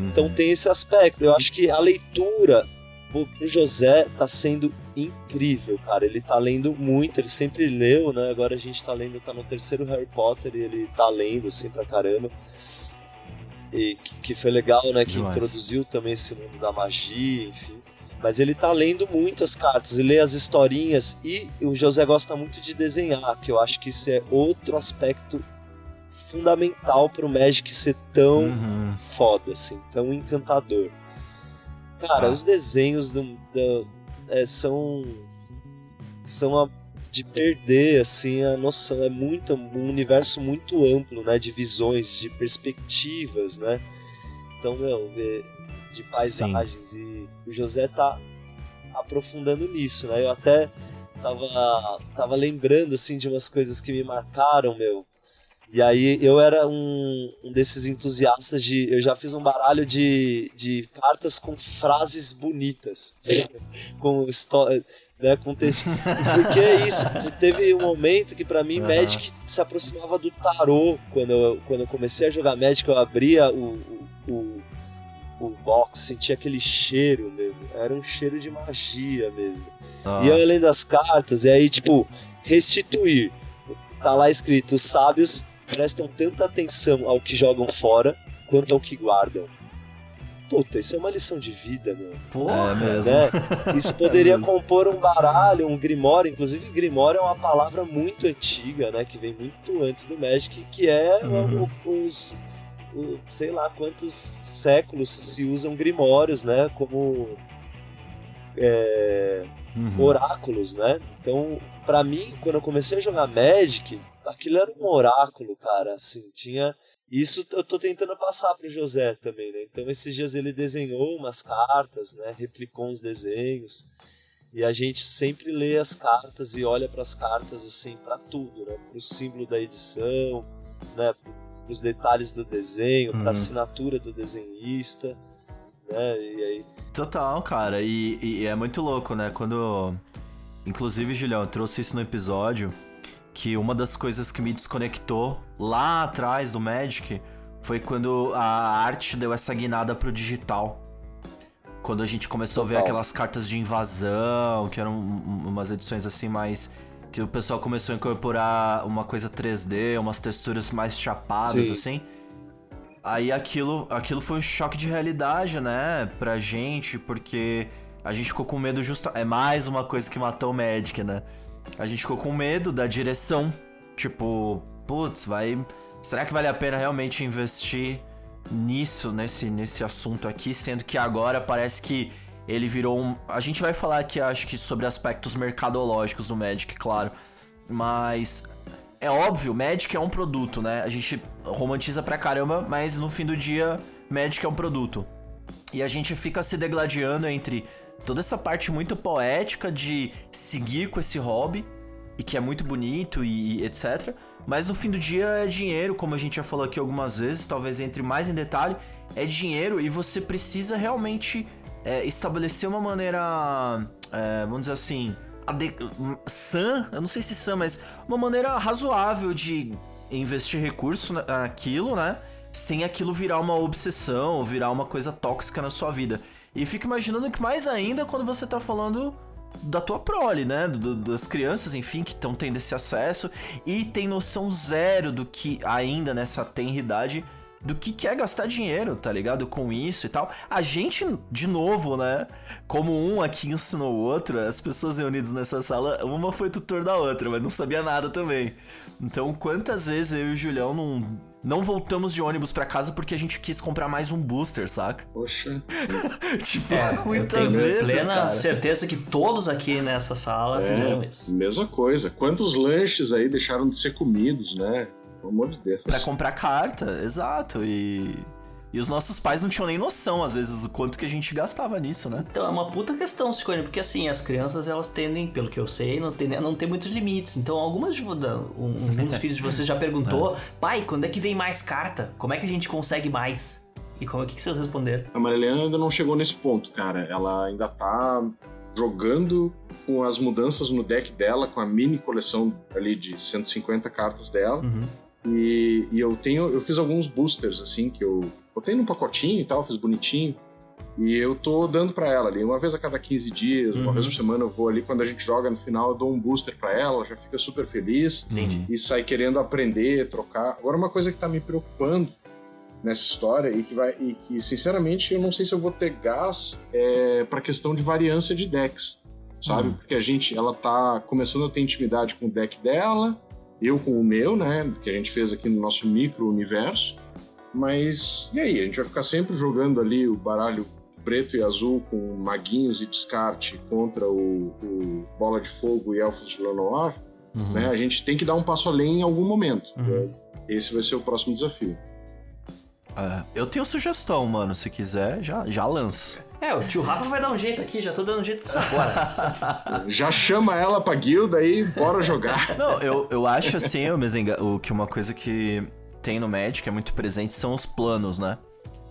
Então tem esse aspecto. Eu acho que a leitura pro José tá sendo incrível, cara. Ele tá lendo muito, ele sempre leu, né? Agora a gente tá lendo, tá no terceiro Harry Potter e ele tá lendo assim pra caramba. e que, que foi legal, né? Que Demais. introduziu também esse mundo da magia, enfim. Mas ele tá lendo muito as cartas, lê as historinhas e o José gosta muito de desenhar, que eu acho que isso é outro aspecto fundamental pro Magic ser tão Uhum. foda, assim, tão encantador. Cara, Ah. os desenhos do, da- é, são são a- de perder assim a noção. É muito um universo muito amplo, né, de visões, de perspectivas, né. Então, meu, é, de paisagens e o José tá aprofundando nisso, né. Eu até tava tava lembrando assim de umas coisas que me marcaram, meu. E aí eu era um, um desses entusiastas de. Eu já fiz um baralho de, de cartas com frases bonitas. com história. Né, com texto. Porque é isso. te- Teve um momento que pra mim Aham. Magic se aproximava do tarô. Quando eu, quando eu comecei a jogar Magic, eu abria o, o, o, o box, sentia aquele cheiro mesmo. Era um cheiro de magia mesmo. Ah, E eu lendo as cartas, e aí, tipo, restituir. Tá lá escrito: os sábios prestam tanta atenção ao que jogam fora quanto ao que guardam. Puta, isso é uma lição de vida, meu. é mesmo. Né? Isso poderia mesmo. compor um baralho, um grimório. Inclusive, grimório é uma palavra muito antiga, né? Que vem muito antes do Magic, que é Uhum. o- os. o- sei lá quantos séculos se usam grimórios, né? Como. é, Uhum. oráculos, né? Então, pra mim, quando eu comecei a jogar Magic, aquilo era um oráculo, cara, assim, tinha isso eu tô tentando passar pro José também, né? Então, esses dias ele desenhou umas cartas, né? Replicou uns desenhos. E a gente sempre lê as cartas e olha para as cartas assim, para tudo, né? Pro símbolo da edição, né? Pros detalhes do desenho, pra Uhum. assinatura do desenhista, né? E aí Total, cara. E, e é muito louco, né? Quando. Inclusive, Julião, eu trouxe isso no episódio. Que uma das coisas que me desconectou lá atrás do Magic foi quando a arte deu essa guinada pro digital. Quando a gente começou a ver Total. aquelas cartas de invasão, que eram um- umas edições assim mais. Que o pessoal começou a incorporar uma coisa 3D, umas texturas mais chapadas, Sim. assim. Aí aquilo, aquilo foi um choque de realidade, né, pra gente, porque a gente ficou com medo justa. É mais uma coisa que matou o Magic, né? A gente ficou com medo da direção. Tipo, putz, vai. Será que vale a pena realmente investir nisso, nesse, nesse assunto aqui? Sendo que agora parece que ele virou um. A gente vai falar aqui, acho que, sobre aspectos mercadológicos do Magic, claro. Mas é óbvio, Magic é um produto, né? A gente romantiza pra caramba, mas no fim do dia, Magic é um produto. E a gente fica se degladiando entre toda essa parte muito poética de seguir com esse hobby, e que é muito bonito e etc. Mas no fim do dia é dinheiro, como a gente já falou aqui algumas vezes, talvez entre mais em detalhe, é dinheiro e você precisa realmente é, estabelecer uma maneira, é, vamos dizer assim, sã, eu não sei se sã, mas uma maneira razoável de investir recurso na- naquilo, né? Sem aquilo virar uma obsessão virar uma coisa tóxica na sua vida. E fico imaginando que mais ainda quando você tá falando da tua prole, né? Do- das crianças, enfim, que estão tendo esse acesso e tem noção zero do que ainda nessa tenridade do que que é gastar dinheiro, tá ligado? Com isso e tal. A gente, de novo, né? Como um aqui ensinou o outro, as pessoas reunidas nessa sala, uma foi tutor da outra, mas não sabia nada também. Então, quantas vezes eu e o Julião não, não voltamos de ônibus pra casa porque a gente quis comprar mais um booster, saca? Poxa. tipo, É, eu muitas tenho vezes, plena cara. certeza que todos aqui nessa sala fizeram isso. Mesma coisa. Quantos lanches aí deixaram de ser comidos, né? Pelo amor de Deus. Pra comprar carta, exato. E. E os nossos pais não tinham nem noção, às vezes, o quanto que a gente gastava nisso, né? Então é uma puta questão, Cicone, porque assim, as crianças elas tendem, pelo que eu sei, não a não ter muitos limites. Então, algumas de um, um dos filhos de vocês já perguntou, pai, quando é que vem mais carta? Como é que a gente consegue mais? E como é que, que vocês responderam? A Marilena ainda não chegou nesse ponto, cara. Ela ainda tá jogando com as mudanças no deck dela, com a mini coleção ali de 150 cartas dela. Uhum. E, e eu tenho, eu fiz alguns boosters assim que eu botei num pacotinho e tal, fiz bonitinho. E eu tô dando pra ela ali, uma vez a cada 15 dias, uma Uhum. vez por semana eu vou ali, quando a gente joga no final, eu dou um booster pra ela, ela já fica super feliz Entendi. e sai querendo aprender, trocar. Agora, uma coisa que tá me preocupando nessa história e que vai e que sinceramente eu não sei se eu vou ter gás é, para questão de variância de decks, sabe? Porque a gente ela tá começando a ter intimidade com o deck dela, eu com o meu, né, que a gente fez aqui no nosso micro universo. Mas e aí, a gente vai ficar sempre jogando ali o baralho preto e azul com maguinhos e descarte contra o, o Bola de Fogo e Elfos de Lenoir, Uhum. né? A gente tem que dar um passo além em algum momento. Uhum. Esse vai ser o próximo desafio. É, eu tenho sugestão, mano. Se quiser, já, já lanço. É, o tio Rafa vai dar um jeito aqui, já tô dando um jeito disso agora. Já chama ela pra guilda aí, bora jogar. Não, eu, eu acho assim, ô Mezenga, o que uma coisa que tem no Magic é muito presente são os planos, né?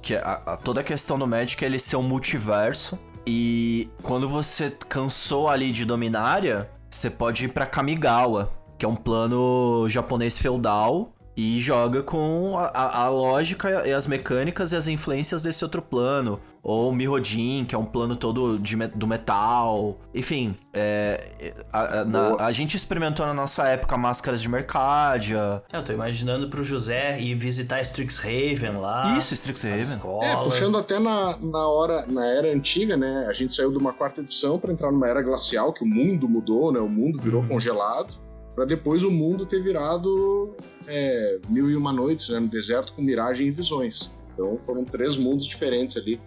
Que a, a- toda a questão do Magic é ele ser um multiverso. E quando você cansou ali de Dominária, você pode ir pra Kamigawa, que é um plano japonês feudal. E joga com a, a- a lógica e as mecânicas e as influências desse outro plano. Ou Mirrodin, que é um plano todo de do metal. Enfim, é, a, a- na- a gente experimentou na nossa época máscaras de Mercadia. É, eu tô imaginando pro José ir visitar Strixhaven lá. Isso, Strixhaven. É, puxando até na, na hora, na era antiga, né? A gente saiu de uma quarta edição para entrar numa era glacial, que o mundo mudou, né? O mundo virou congelado, para depois o mundo ter virado é, mil e uma noites, né? No deserto com miragem e visões. Então foram três mundos diferentes ali.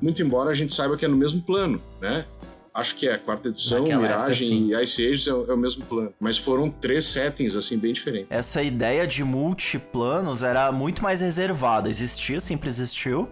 Muito embora a gente saiba que é no mesmo plano, né? Acho que é a quarta edição, Naquela Miragem época, e Ice Ages é, o- é o mesmo plano. Mas foram três settings, assim, bem diferentes. Essa ideia de multiplanos era muito mais reservada. Existia, sempre existiu,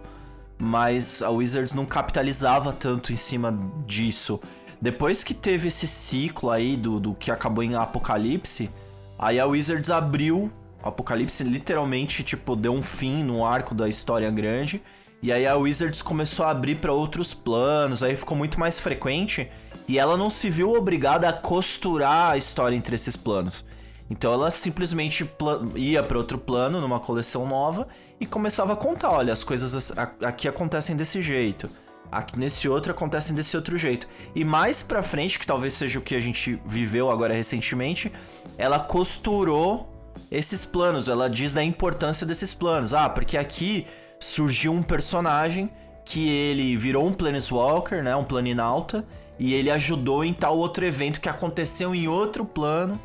mas a Wizards não capitalizava tanto em cima disso. Depois que teve esse ciclo aí do, do que acabou em Apocalipse, aí a Wizards abriu. Apocalipse literalmente, tipo, deu um fim no arco da história grande. E aí a Wizards começou a abrir para outros planos, aí ficou muito mais frequente. E ela não se viu obrigada a costurar a história entre esses planos. Então ela simplesmente ia para outro plano, numa coleção nova, e começava a contar: olha, as coisas aqui acontecem desse jeito, aqui nesse outro acontecem desse outro jeito. E mais pra frente, que talvez seja o que a gente viveu agora recentemente, ela costurou esses planos, ela diz da importância desses planos. Ah, porque aqui surgiu um personagem que ele virou um Planeswalker, né, um planinauta, e ele ajudou em tal outro evento que aconteceu em outro plano.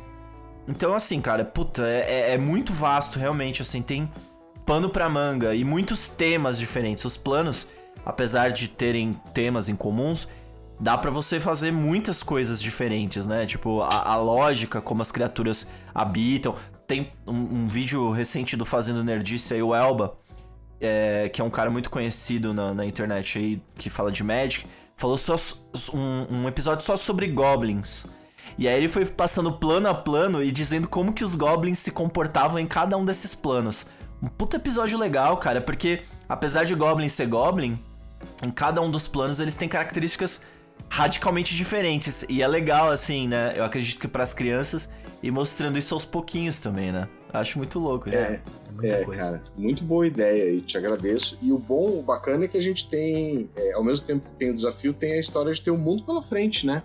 Então, assim, cara, puta, é, é- é muito vasto, realmente, assim, tem pano pra manga e muitos temas diferentes. Os planos, apesar de terem temas em comuns, dá pra você fazer muitas coisas diferentes, né? Tipo, a, a lógica, como as criaturas habitam. Tem um, um vídeo recente do Fazendo Nerdice aí, o Elba, é, que é um cara muito conhecido na, na internet aí, que fala de Magic, falou só um, um episódio só sobre goblins. E aí ele foi passando plano a plano e dizendo como que os goblins se comportavam em cada um desses planos. Um puta episódio legal, cara, porque apesar de goblin ser goblin, em cada um dos planos eles têm características radicalmente diferentes. E é legal, assim, né? Eu acredito que para as crianças e mostrando isso aos pouquinhos também, né? Acho muito louco isso. É, muita é, coisa. cara, muito boa ideia e te agradeço. E o bom, o bacana é que a gente tem, é, ao mesmo tempo que tem o desafio, tem a história de ter o mundo pela frente, né?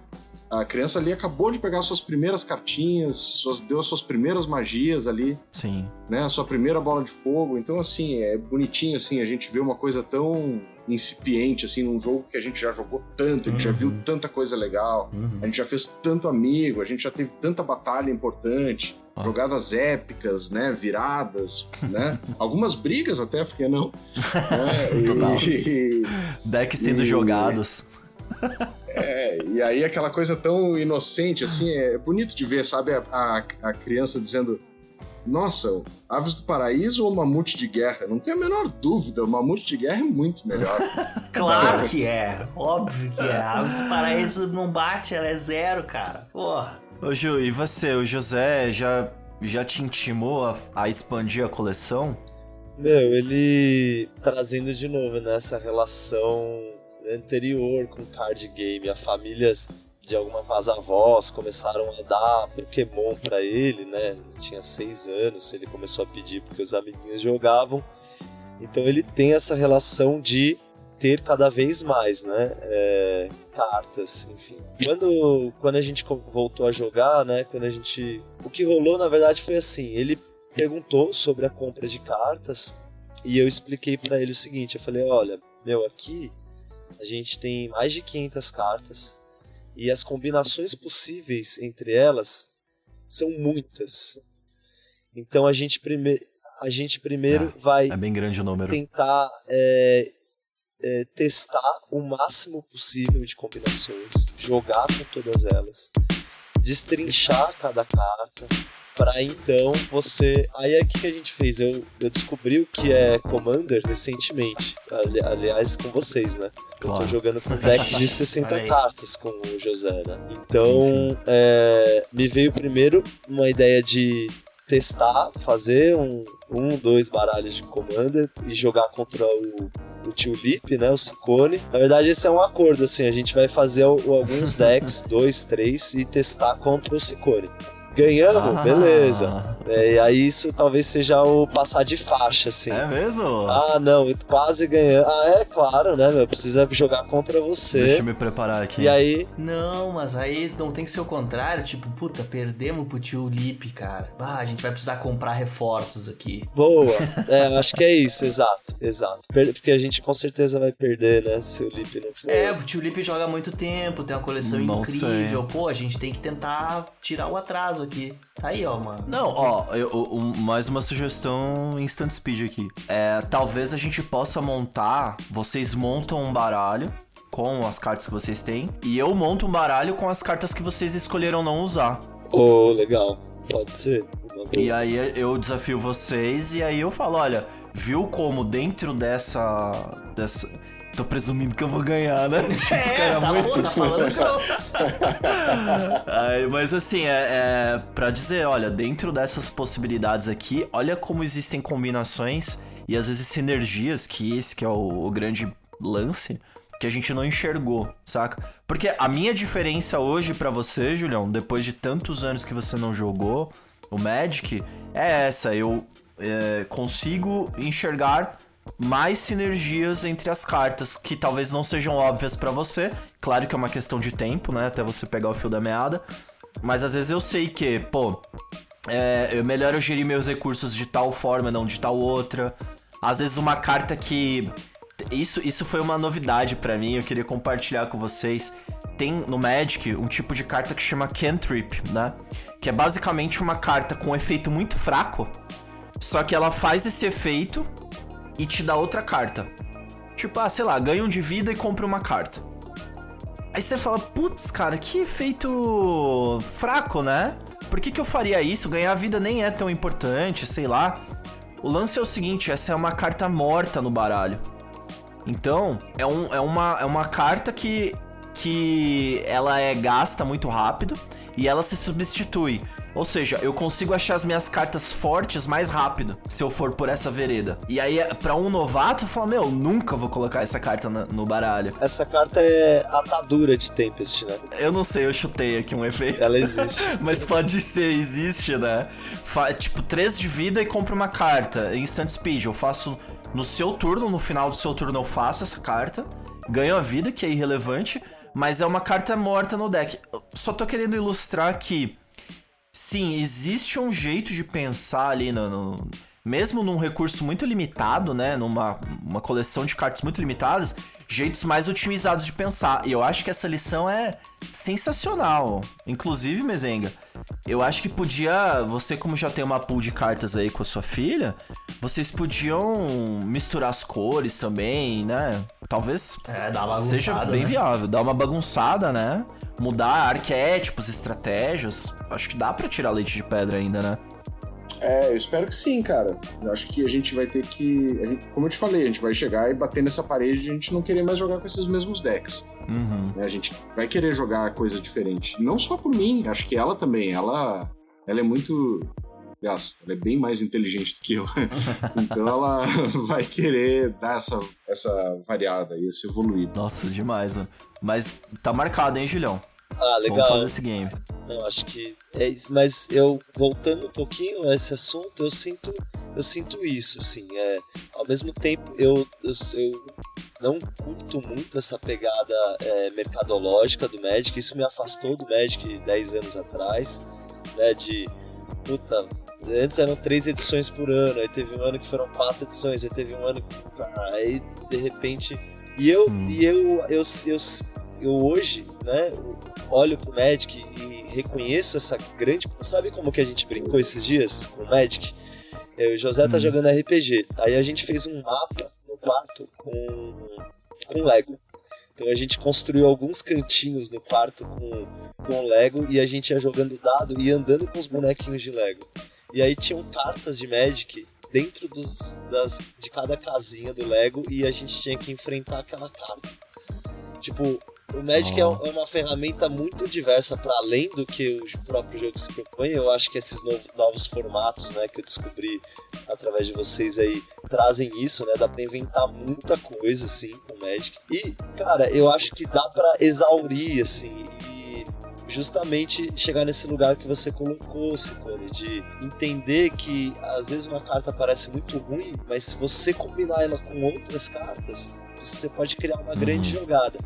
A criança ali acabou de pegar suas primeiras cartinhas, suas, deu as suas primeiras magias ali, Sim. né? A sua primeira bola de fogo. Então, assim, é bonitinho, assim, a gente vê uma coisa tão incipiente, assim, num jogo que a gente já jogou tanto, a gente já viu tanta coisa legal, Uhum. a gente já fez tanto amigo, a gente já teve tanta batalha importante. Jogadas épicas, né? Viradas, né? Algumas brigas até, porque não? né? Total. E, Deck sendo E- jogados. é, e aí aquela coisa tão inocente, assim, é bonito de ver, sabe? A, a, a criança dizendo. Nossa, Aves do Paraíso ou Mamute de Guerra? Não tem a menor dúvida, o Mamute de Guerra é muito melhor. Claro que é, óbvio que é. Aves do Paraíso não bate, ela é zero, cara. Porra. Ô Ju, e você? O José já, já te intimou a, a expandir a coleção? Meu, ele trazendo de novo nessa relação anterior com card game, a famílias de algumas avós começaram a dar Pokémon pra ele, né? Ele tinha seis anos, ele começou a pedir porque os amiguinhos jogavam. Então ele tem essa relação de ter cada vez mais, né? É, cartas, enfim. Quando, quando a gente voltou a jogar, né? Quando a gente. O que rolou, na verdade, foi assim: ele perguntou sobre a compra de cartas e eu expliquei pra ele o seguinte, eu falei, olha, meu, aqui a gente tem mais de 500 cartas e as combinações possíveis entre elas são muitas. Então a gente, prime a gente primeiro vai É bem grande o número. tentar é, é, testar o máximo possível de combinações, jogar com todas elas, destrinchar cada carta, para então você. Aí é o que, a gente fez? Eu, eu descobri o que é Commander recentemente, ali- aliás, com vocês, né? Eu tô jogando com um deck de 60 Olha aí. cartas com o José, né? Então, é, me veio primeiro uma ideia de testar, fazer um, um, dois baralhos de Commander e jogar contra o, o Tulip, né? O Ciccone. Na verdade, esse é um acordo, assim, a gente vai fazer o- alguns decks, dois, três, e testar contra o Ciccone. Ganhamos, Ah. beleza. É, e aí isso talvez seja o passar de faixa, assim. É mesmo? Ah, não, quase ganhando. Ah, é claro, né, meu? Precisa jogar contra Deixa você. eu me preparar aqui. E aí, Não, mas aí não tem que ser o contrário. Tipo, puta, perdemos pro tio Lip, cara. Ah, a gente vai precisar comprar reforços aqui. boa. É, eu acho que é isso, exato, exato. Porque a gente com certeza vai perder, né, se o Lip não for. É, o tio Lip joga há muito tempo, tem uma coleção Não incrível. Pô, a gente tem que tentar tirar o atraso aqui. Tá aí, ó, mano. Não, ó, eu- eu- mais uma sugestão instant speed aqui. É, talvez a gente possa montar, vocês montam um baralho com as cartas que vocês têm, e eu monto um baralho com as cartas que vocês escolheram não usar. Oh, legal. Pode ser. E aí eu desafio vocês e aí eu falo, olha, viu como dentro dessa dessa Tô presumindo que eu vou ganhar, né? Tipo, É, cara, tá, muito pô, tá falando. Ai, mas assim, é, é para dizer, olha, dentro dessas possibilidades aqui, olha como existem combinações e às vezes sinergias, que esse que é o, o grande lance, que a gente não enxergou, saca? Porque a minha diferença hoje pra você, Julião, depois de tantos anos que você não jogou o Magic, é essa, eu é, consigo enxergar mais sinergias entre as cartas que talvez não sejam óbvias pra você. Claro que é uma questão de tempo, né? Até você pegar o fio da meada. Mas às vezes eu sei que, pô, é, é melhor eu gerir meus recursos de tal forma, não de tal outra. Às vezes uma carta que. Isso, isso foi uma novidade pra mim, eu queria compartilhar com vocês. Tem no Magic um tipo de carta que chama Cantrip, né? Que é basicamente uma carta com um efeito muito fraco, só que ela faz esse efeito e te dá outra carta. Tipo, ah, sei lá, ganha um de vida e compra uma carta. Aí você fala, putz, cara, que efeito fraco, né? Por que, que eu faria isso? Ganhar vida nem é tão importante, sei lá. O lance é o seguinte, essa é uma carta morta no baralho. Então, é, um, é, uma, é uma carta que, que ela é gasta muito rápido e ela se substitui. Ou seja, eu consigo achar as minhas cartas fortes mais rápido se eu for por essa vereda. E aí, pra um novato, fala: Meu, nunca vou colocar essa carta na- no baralho. Essa carta é atadura de Tempest, né? Eu não sei, eu chutei aqui um efeito. Ela existe. Mas pode ser, existe, né? Fa- tipo, 3 de vida e compro uma carta. Instant Speed. Eu faço no seu turno, no final do seu turno eu faço essa carta. Ganho a vida, que é irrelevante. Mas é uma carta morta no deck. Eu Só tô querendo ilustrar que. Sim, existe um jeito de pensar ali no. no- mesmo num recurso muito limitado, né? Numa uma coleção de cartas muito limitadas, jeitos mais otimizados de pensar. E eu acho que essa lição é sensacional. Inclusive, Mezenga, eu acho que podia. Você, como já tem uma pool de cartas aí com a sua filha, vocês podiam misturar as cores também, né? Talvez É, seja bagunçada, bem né? viável. Dar uma bagunçada, né? Mudar arquétipos, estratégias. Acho que dá pra tirar leite de pedra ainda, né? É, eu espero que sim, cara. Eu acho que a gente vai ter que. gente- como eu te falei, a gente vai chegar e bater nessa parede de a gente não querer mais jogar com esses mesmos decks. Uhum. né? A gente vai querer jogar coisa diferente. Não só por mim, acho que ela também. Ela, ela é muito. Aliás, ela é bem mais inteligente do que eu. então ela vai querer dar essa, essa variada e esse evoluído. Nossa, demais, mano. Mas tá marcado, hein, Julião? Ah, Vamos legal. fazer esse game. Não, acho que é isso. Mas eu, voltando um pouquinho a esse assunto, eu sinto, eu sinto isso, assim. É, ao mesmo tempo, eu, eu, eu não curto muito essa pegada é, mercadológica do Magic. Isso me afastou do Magic 10 anos atrás, né? De, puta, Antes eram três edições por ano, aí teve um ano que foram quatro edições, aí teve um ano que. Aí de repente. E eu, Hum. e eu, eu, eu, eu hoje, né, olho pro Magic e reconheço essa grande. Sabe como que a gente brincou esses dias com o Magic? O José tá jogando RPG. Aí a gente fez um mapa no quarto com, com Lego. Então a gente construiu alguns cantinhos no quarto com, com Lego e a gente ia jogando dado e andando com os bonequinhos de Lego. E aí tinham cartas de Magic dentro dos, das, de cada casinha do Lego e a gente tinha que enfrentar aquela carta. Tipo, o Magic é, um- é uma ferramenta muito diversa para além do que o próprio jogo se propõe. Eu acho que esses novo- novos formatos, né, que eu descobri através de vocês aí, trazem isso, né? Dá pra inventar muita coisa, assim, com o Magic. E, cara, eu acho que dá pra exaurir, assim, e justamente chegar nesse lugar que você colocou, Cicone, de entender que às vezes uma carta parece muito ruim, mas se você combinar ela com outras cartas, você pode criar uma grande jogada.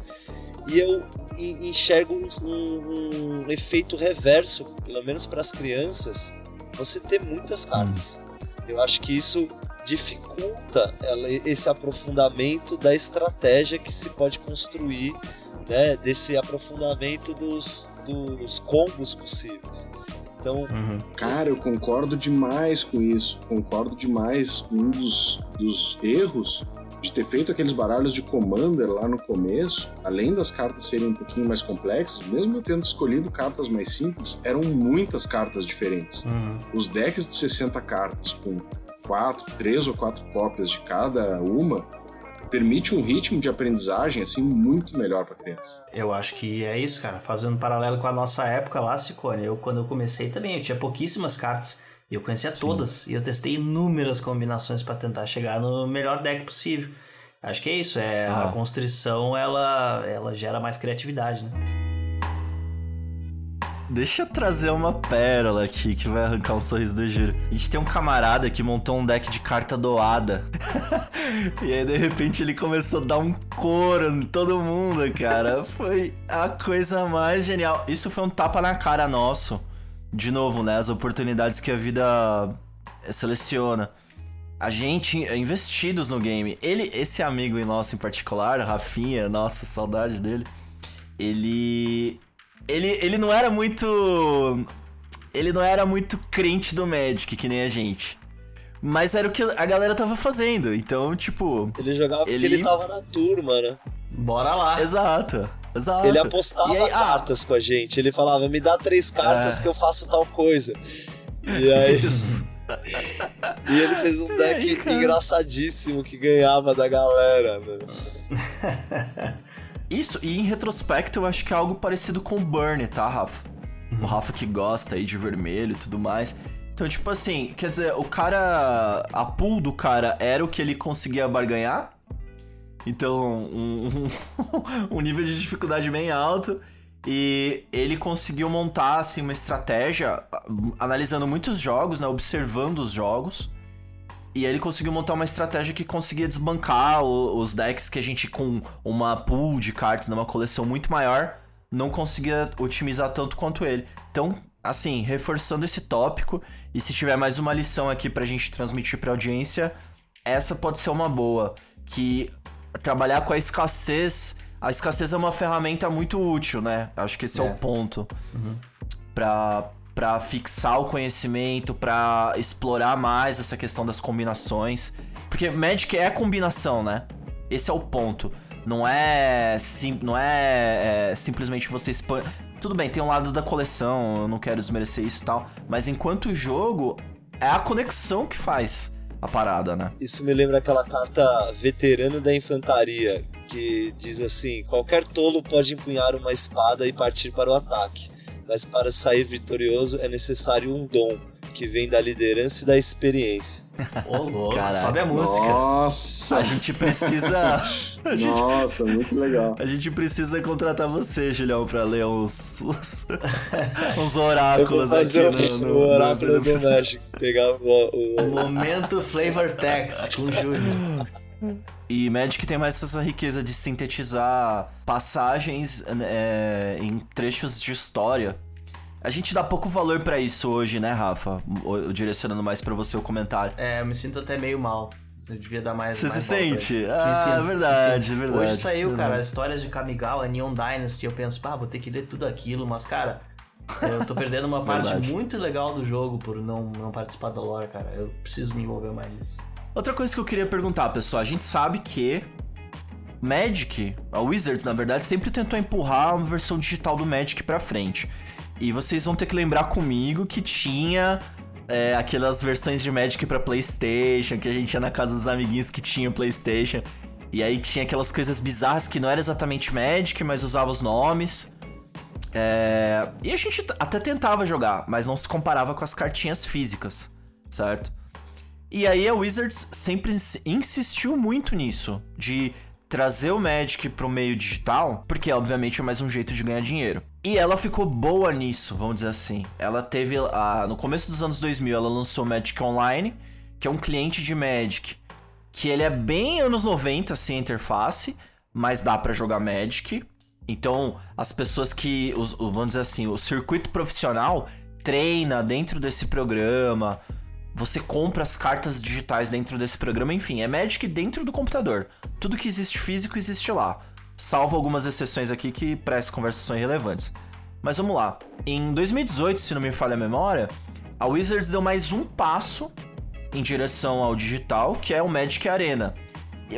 E eu en- enxergo um, um- um efeito reverso, pelo menos para as crianças, você ter muitas cartas. Eu acho que isso dificulta ela- esse aprofundamento da estratégia que se pode construir, né, desse aprofundamento dos, dos combos possíveis. Então, Cara, eu concordo demais com isso. Concordo demais. Um dos, dos erros de ter feito aqueles baralhos de Commander lá no começo, além das cartas serem um pouquinho mais complexas, mesmo eu tendo escolhido cartas mais simples, eram muitas cartas diferentes. Uhum. Os decks de 60 cartas com quatro, três ou quatro cópias de cada uma permite um ritmo de aprendizagem assim muito melhor para criança. Eu acho que é isso, cara. Fazendo um paralelo com a nossa época lá, Cicone. Eu, quando eu comecei também, eu tinha pouquíssimas cartas. E eu conhecia todas. E eu testei inúmeras combinações pra tentar chegar no melhor deck possível. Acho que é isso. É, A Ah. constrição, ela, ela gera mais criatividade, né? Deixa eu trazer uma pérola aqui que vai arrancar um sorriso do Júlio. A gente tem um camarada que montou um deck de carta doada. e aí, de repente, ele começou a dar um coro em todo mundo, cara. Foi a coisa mais genial. Isso foi um tapa na cara nosso. De novo, né? As oportunidades que a vida seleciona. A gente é investidos no game. Ele, esse amigo nosso em particular, Rafinha, nossa, saudade dele. Ele ele, ele não era muito. Ele não era muito crente do Magic, que nem a gente. Mas era o que a galera tava fazendo. Então, tipo. ele jogava porque Ele- ele tava na turma, né? Bora lá. Exato. Exato. Ele apostava aí, ah, cartas com a gente. Ele falava, me dá três cartas É. que eu faço tal coisa. E aí. e ele fez um deck engraçadíssimo que ganhava da galera, mano. Isso, e em retrospecto eu acho que é algo parecido com o Burn, tá, Rafa? O Rafa que gosta aí de vermelho e tudo mais. Então, tipo assim, quer dizer, o cara. A pool do cara era o que ele conseguia barganhar. Então, um, um, nível de dificuldade bem alto. E ele conseguiu montar, assim, uma estratégia, analisando muitos jogos, né? Observando os jogos. E ele conseguiu montar uma estratégia que conseguia desbancar os decks que a gente, com uma pool de cartas numa coleção muito maior, não conseguia otimizar tanto quanto ele. Então, assim, reforçando esse tópico, e se tiver mais uma lição aqui pra gente transmitir pra audiência, essa pode ser uma boa. Que trabalhar com a escassez. A escassez é uma ferramenta muito útil, né? Acho que esse é, É. o ponto. Pra, pra fixar o conhecimento, pra explorar mais essa questão das combinações. Porque Magic é combinação, né? Esse é o ponto. Não é, sim, não é, é simplesmente você expande. Tudo bem, tem um lado da coleção, eu não quero desmerecer isso e tal. Mas enquanto jogo, é a conexão que faz a parada, né? Isso me lembra aquela carta veterano da infantaria, que diz assim: qualquer tolo pode empunhar uma espada e partir para o ataque, mas para sair vitorioso é necessário um dom, que vem da liderança e da experiência. Ô, louco, Caraca. sobe a música. Nossa, A gente precisa. a, gente, nossa, muito legal. a gente precisa contratar você, Julião, pra ler uns. uns, uns Eu vou oráculos fazer aqui o, no, o no- oráculo no- do México, pegar o, o- Momento Flavor Text com o Júlio. E Magic tem mais essa riqueza de sintetizar passagens é, em trechos de história A gente dá pouco valor pra isso hoje, né, Rafa? Direcionando mais pra você o comentário. É, eu me sinto até meio mal. Eu devia dar mais. Você mais se sente? Ah, sinto, me verdade, verdade, Hoje saiu, cara, verdade. as histórias de Kamigawa, Neon Dynasty. Eu penso, pá, vou ter que ler tudo aquilo, mas, cara, eu tô perdendo uma parte muito legal do jogo por não, não participar da lore, cara. Eu preciso me envolver mais nisso. Outra coisa que eu queria perguntar, pessoal, a gente sabe que Magic, a Wizards, na verdade, sempre tentou empurrar uma versão digital do Magic pra frente. E vocês vão ter que lembrar comigo que tinha é, aquelas versões de Magic pra PlayStation, que a gente ia na casa dos amiguinhos que tinha PlayStation. E aí tinha aquelas coisas bizarras que não era exatamente Magic, mas usava os nomes. É, E a gente até tentava jogar, mas não se comparava com as cartinhas físicas, certo? E aí a Wizards sempre ins- insistiu muito nisso, de trazer o Magic pro meio digital, porque obviamente é mais um jeito de ganhar dinheiro. E ela ficou boa nisso, vamos dizer assim. Ela teve, a- no começo dos anos 2000, ela lançou Magic Online, que é um cliente de Magic, que ele é bem anos 90, assim, a interface, mas dá pra jogar Magic. Então, as pessoas que, os, vamos dizer assim, o circuito profissional treina dentro desse programa, você compra as cartas digitais dentro desse programa, enfim, é Magic dentro do computador. Tudo que existe físico existe lá. Salvo algumas exceções aqui que para essa conversa são irrelevantes. Mas vamos lá. Em 2018, se não me falha a memória, a Wizards deu mais um passo em direção ao digital, que é o Magic Arena.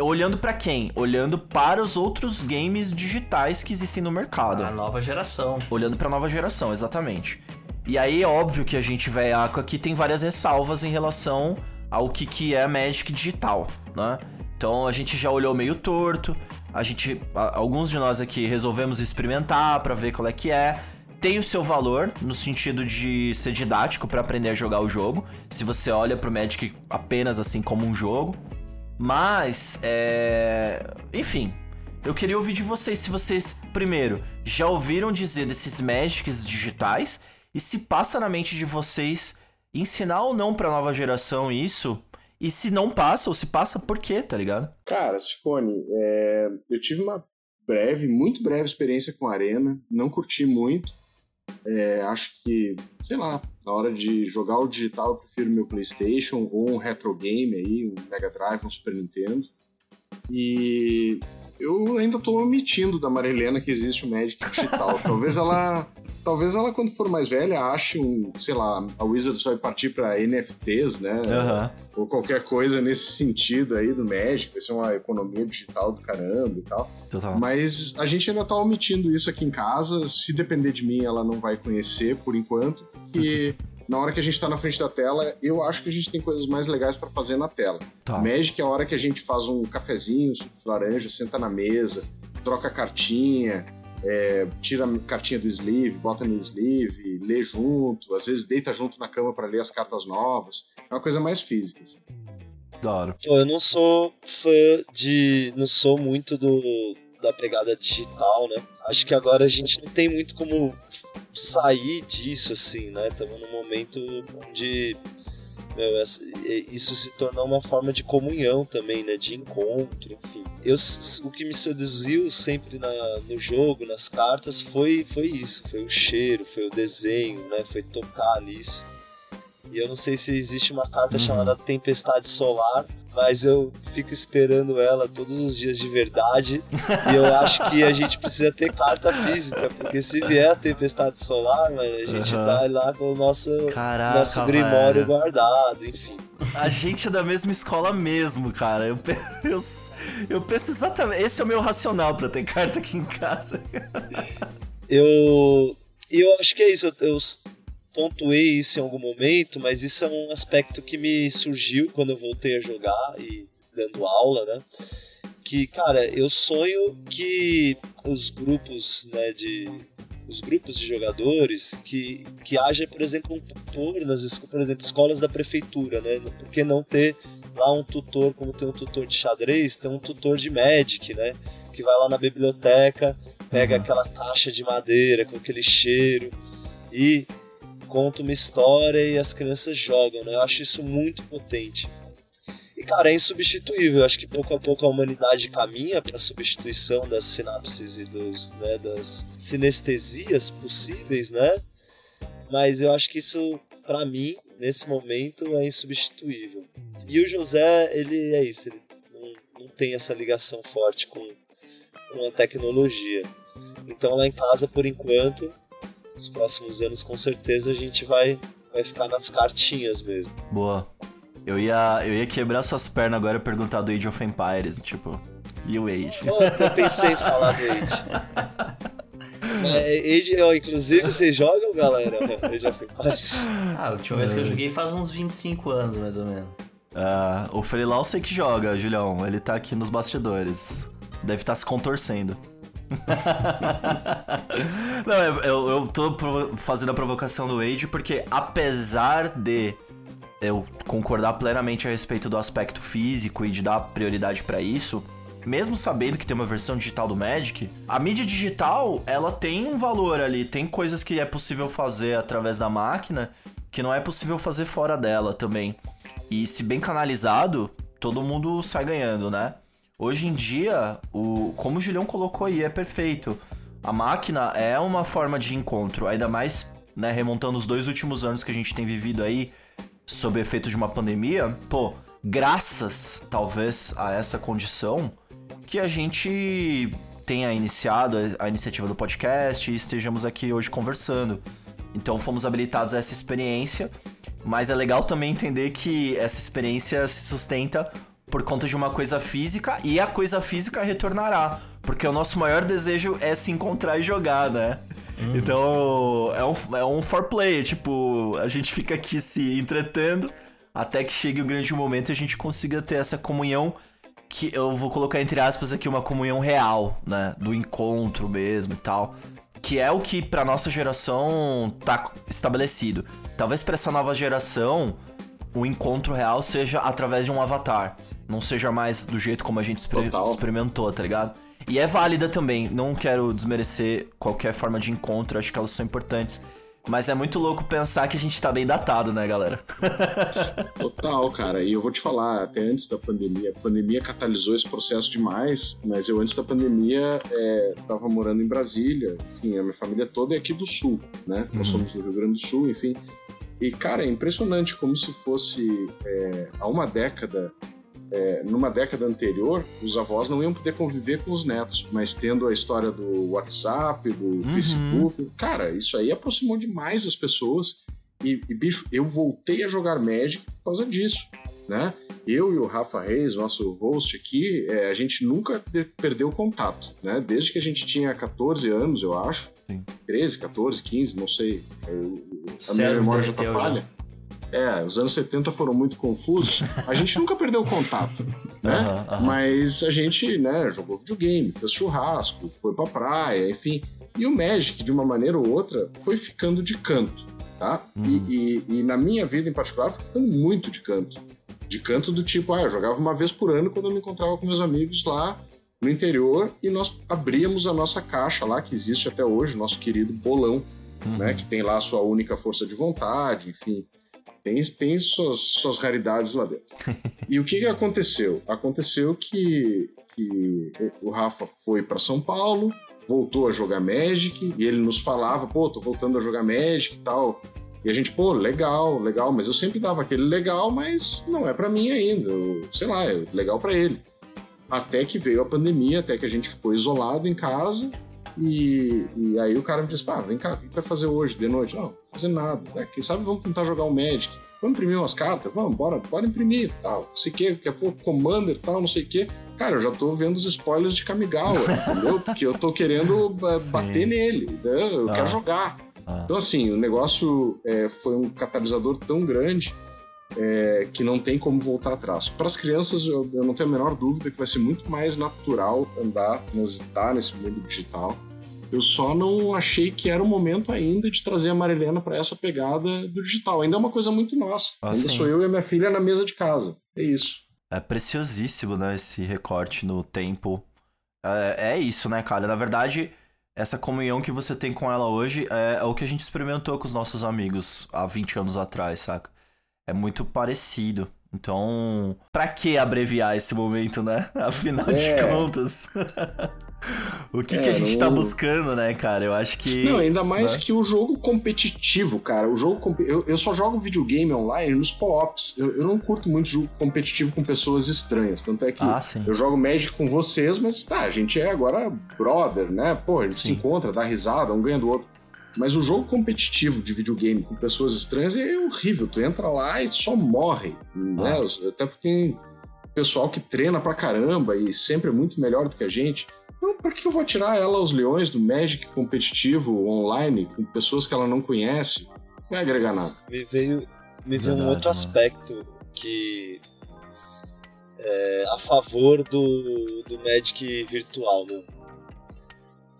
Olhando para quem? Olhando para os outros games digitais que existem no mercado. A nova geração. Olhando pra nova geração, exatamente. E aí é óbvio que a gente veiaco aqui tem várias ressalvas em relação ao que, que é Magic digital, né? Então a gente já olhou meio torto, a gente, a- alguns de nós aqui resolvemos experimentar pra ver qual é que é. Tem o seu valor no sentido de ser didático pra aprender a jogar o jogo. Se você olha pro Magic apenas assim como um jogo, mas é, enfim, eu queria ouvir de vocês se vocês, primeiro, já ouviram dizer desses Magics digitais e se passa na mente de vocês ensinar ou não pra nova geração isso. E se não passa, ou se passa, por quê, tá ligado? Cara, Ciccone, é, eu tive uma breve, muito breve experiência com Arena, não curti muito. É, acho que, sei lá, na hora de jogar o digital, eu prefiro meu PlayStation ou um retro game aí, um Mega Drive, um Super Nintendo. E eu ainda tô omitindo da Marilena que existe o Magic digital. talvez ela, talvez ela quando for mais velha ache um, sei lá, a Wizards vai partir para NFTs, né? Aham. ou qualquer coisa nesse sentido aí do Magic, vai ser uma economia digital do caramba e tal. Total. Mas a gente ainda tá omitindo isso aqui em casa. Se depender de mim, ela não vai conhecer por enquanto, porque na hora que a gente tá na frente da tela, eu acho que a gente tem coisas mais legais pra fazer na tela. Tá. Magic é a hora que a gente faz um cafezinho, suco de laranja, senta na mesa, troca cartinha, é, tira a cartinha do sleeve, bota no sleeve, lê junto, às vezes deita junto na cama pra ler as cartas novas. É uma coisa mais física. assim. Pô, eu não sou fã de. Não sou muito do da pegada digital, né? Acho que agora a gente não tem muito como sair disso, assim, né? Estamos num momento onde meu, isso se tornou uma forma de comunhão também, né? De encontro, enfim. Eu, o que me seduziu sempre na- no jogo, nas cartas, foi, foi isso. Foi o cheiro, foi o desenho, né? Foi tocar nisso. E eu não sei se existe uma carta Uhum. chamada Tempestade Solar, mas eu fico esperando ela todos os dias de verdade. e eu acho que a gente precisa ter carta física, porque se vier a Tempestade Solar, mano, a gente Uhum. tá lá com o nosso, Caraca, nosso Grimório velho. guardado, enfim. A gente é da mesma escola mesmo, cara. Eu, eu, eu penso exatamente. Esse é o meu racional pra ter carta aqui em casa. Eu, e eu acho que é isso. Eu, eu pontuei isso em algum momento, mas isso é um aspecto que me surgiu quando eu voltei a jogar e dando aula, né? Que, cara, eu sonho que os grupos, né, de os grupos de jogadores que, que haja, por exemplo, um tutor nas por exemplo, escolas da prefeitura, né? Por que não ter lá um tutor, como tem um tutor de xadrez, tem um tutor de Magic, né? Que vai lá na biblioteca, pega aquela caixa de madeira com aquele cheiro e conta uma história e as crianças jogam, né? Eu acho isso muito potente. E cara, é insubstituível. Eu acho que pouco a pouco a humanidade caminha para a substituição das sinapses e dos, né, das sinestesias possíveis, né? Mas eu acho que isso, pra mim, nesse momento, é insubstituível. E o José, ele é isso, ele não, não tem essa ligação forte com, com a tecnologia. Então lá em casa, por enquanto, nos próximos anos, com certeza, a gente vai, vai ficar nas cartinhas mesmo. Boa. Eu ia, eu ia quebrar suas pernas agora e perguntar do Age of Empires, tipo, e o Age? Eu até pensei em falar do Age. É, Age, ó, inclusive, vocês jogam, galera? Age of Empires? Ah, a última vez que eu joguei faz uns 25 anos, mais ou menos. Ah, o Freelau sei que joga, Julião. Ele tá aqui nos bastidores. Deve estar se contorcendo. Não, eu, eu, tô fazendo a provocação do Age porque, apesar de eu concordar plenamente a respeito do aspecto físico e de dar prioridade pra isso, mesmo sabendo que tem uma versão digital do Magic, a mídia digital, ela tem um valor ali, tem coisas que é possível fazer através da máquina que não é possível fazer fora dela também. E se bem canalizado, todo mundo sai ganhando, né? Hoje em dia, o, como o Julião colocou aí, é perfeito. A máquina é uma forma de encontro, ainda mais, né, remontando os dois últimos anos que a gente tem vivido aí, sob efeito de uma pandemia, pô, graças, talvez, a essa condição, que a gente tenha iniciado a iniciativa do podcast e estejamos aqui hoje conversando. Então fomos habilitados a essa experiência, mas é legal também entender que essa experiência se sustenta por conta de uma coisa física e a coisa física retornará, porque o nosso maior desejo é se encontrar e jogar, né? Então é um, é um foreplay, tipo, a gente fica aqui se entretendo até que chegue o grande momento e a gente consiga ter essa comunhão que eu vou colocar entre aspas aqui uma comunhão real, né, do encontro mesmo e tal, que é o que pra nossa geração tá estabelecido. Talvez pra essa nova geração o encontro real seja através de um avatar, não seja mais do jeito como a gente exper- Total. experimentou, tá ligado? E é válida também, não quero desmerecer qualquer forma de encontro, acho que elas são importantes. Mas é muito louco pensar que a gente tá bem datado, né, galera? Total, cara. E eu vou te falar, até antes da pandemia, a pandemia catalisou esse processo demais, mas eu antes da pandemia é, tava morando em Brasília, enfim, a minha família toda é aqui do Sul, né? Nós Uhum. somos do Rio Grande do Sul, enfim. E, cara, é impressionante como se fosse é, há uma década, é, numa década anterior, os avós não iam poder conviver com os netos, mas tendo a história do WhatsApp, do Facebook, cara, isso aí aproximou demais as pessoas. E, e, bicho, eu voltei a jogar Magic por causa disso, né? Eu e o Rafa Reis, nosso host aqui, é, a gente nunca de- perdeu contato, né? Desde que a gente tinha 14 anos, eu acho. Sim. 13, 14, 15, não sei. Eu- a minha memória já tá derreteu já. É, os anos 70 foram muito confusos. A gente nunca perdeu contato, né? Aham, aham. Mas a gente, né, jogou videogame, fez churrasco, foi pra praia, enfim. E o Magic, de uma maneira ou outra, foi ficando de canto, tá? Uhum. E, e- e na minha vida em particular, foi ficando muito de canto. De canto do tipo, ah, eu jogava uma vez por ano quando eu me encontrava com meus amigos lá no interior e nós abríamos a nossa caixa lá, que existe até hoje, nosso querido bolão, Uhum. né? Que tem lá a sua única força de vontade, enfim. Tem, tem suas, suas raridades lá dentro. e o que, que aconteceu? Aconteceu que, que o Rafa foi para São Paulo, voltou a jogar Magic, e ele nos falava, pô, tô voltando a jogar Magic e tal. E a gente, pô, legal, legal, mas eu sempre dava aquele legal, mas não é para mim ainda. Eu, sei lá, é legal para ele. Até que veio a pandemia, até que a gente ficou isolado em casa, e, e aí o cara me disse, pá, vem cá, o que tu vai fazer hoje, de noite? Não, não vou fazer nada. Né? Quem sabe vamos tentar jogar um Magic. Vamos imprimir umas cartas? Vamos, bora, bora imprimir, tal. Não sei o que, daqui a pouco Commander, tal, não sei o que. Cara, eu já tô vendo os spoilers de Kamigawa, entendeu? Porque eu tô querendo Sim. bater nele, né? eu Ah. quero jogar. Ah. Então, assim, o negócio é, foi um catalisador tão grande é, que não tem como voltar atrás. Para as crianças, eu, eu não tenho a menor dúvida que vai ser muito mais natural andar, transitar nesse mundo digital. Eu só não achei que era o momento ainda de trazer a Marilena para essa pegada do digital. Ainda é uma coisa muito nossa. Ah, ainda sim. sou eu e a minha filha na mesa de casa. É isso. É preciosíssimo, né, esse recorte no tempo. É, é isso, né, cara? Na verdade, essa comunhão que você tem com ela hoje é, é o que a gente experimentou com os nossos amigos há 20 anos atrás, saca? É muito parecido. Então, pra que abreviar esse momento, né? Afinal de É. contas. O que, É, que a gente não- tá buscando, né, cara? Eu acho que. Não, ainda mais né? que o jogo competitivo, cara. O jogo eu, eu só jogo videogame online nos co-ops. Eu, eu não curto muito jogo competitivo com pessoas estranhas. Tanto é que Ah, sim. eu jogo Magic com vocês, mas tá, a gente é agora brother, né? Pô, a gente se Sim. encontra, dá risada, um ganha do outro. Mas o jogo competitivo de videogame com pessoas estranhas é horrível. Tu entra lá e só morre, né? Ah. Até porque tem pessoal que treina pra caramba e sempre é muito melhor do que a gente. Então, por que eu vou tirar ela aos leões do Magic competitivo online com pessoas que ela não conhece? Não vai agregar nada. me veio, me veio um outro mano. aspecto que é a favor do, do Magic virtual, né?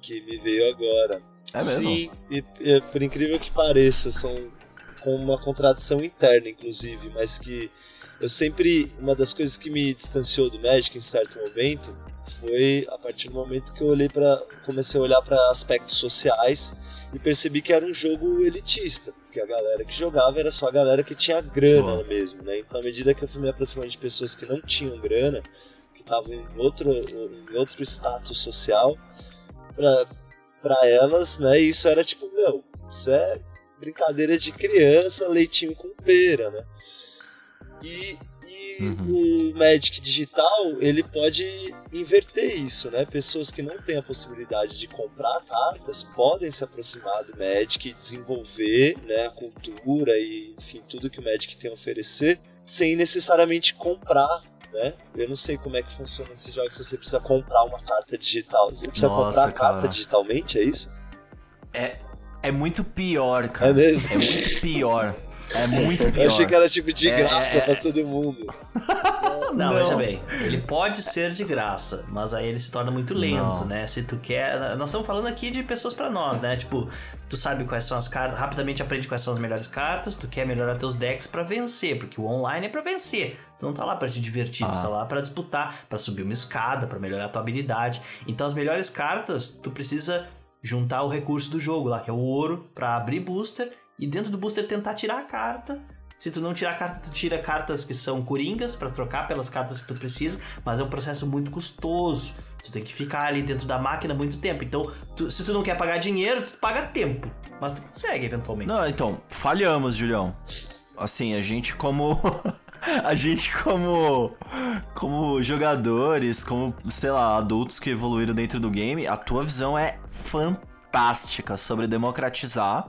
Que me veio agora. É mesmo? Sim, e, e, por incrível que pareça, são com uma contradição interna, inclusive, mas que eu sempre. Uma das coisas que me distanciou do Magic em certo momento foi a partir do momento que eu olhei para comecei a olhar para aspectos sociais e percebi que era um jogo elitista, porque a galera que jogava era só a galera que tinha grana mesmo, né? Então, à medida que eu fui me aproximando de pessoas que não tinham grana, que estavam em outro, em outro status social, pra, pra elas, né, isso era tipo, meu, isso é brincadeira de criança, leitinho com pera, né? E, e Uhum. o Magic digital, ele pode inverter isso, né? Pessoas que não têm a possibilidade de comprar cartas podem se aproximar do Magic e desenvolver né, a cultura e, enfim, tudo que o Magic tem a oferecer sem necessariamente comprar, né? Eu não sei como é que funciona esse jogo, se você precisa comprar uma carta digital. Você precisa Nossa, comprar a carta cara. digitalmente, é isso? É, é muito pior, cara. É mesmo? É muito pior. É muito pior. Eu achei que era tipo de É, graça é, pra todo mundo. Não, Não. veja bem, ele pode ser de graça, mas aí ele se torna muito lento, Não. né? Se tu quer. Nós estamos falando aqui de pessoas pra nós, né? Tipo, tu sabe quais são as cartas, rapidamente aprende quais são as melhores cartas, tu quer melhorar teus decks pra vencer, porque o online é pra vencer. Tu não tá lá pra te divertir, tu Ah. tá lá pra disputar, pra subir uma escada, pra melhorar a tua habilidade. Então as melhores cartas, tu precisa juntar o recurso do jogo lá, que é o ouro, pra abrir booster e dentro do booster tentar tirar a carta. Se tu não tirar a carta, tu tira cartas que são coringas pra trocar pelas cartas que tu precisa, mas é um processo muito custoso. Tu tem que ficar ali dentro da máquina muito tempo. Então, tu- se tu não quer pagar dinheiro, tu paga tempo. Mas tu consegue eventualmente. Não, então, falhamos, Julião. Assim, a gente como. a gente como. Como jogadores, como, sei lá, adultos que evoluíram dentro do game, a tua visão é fantástica sobre democratizar.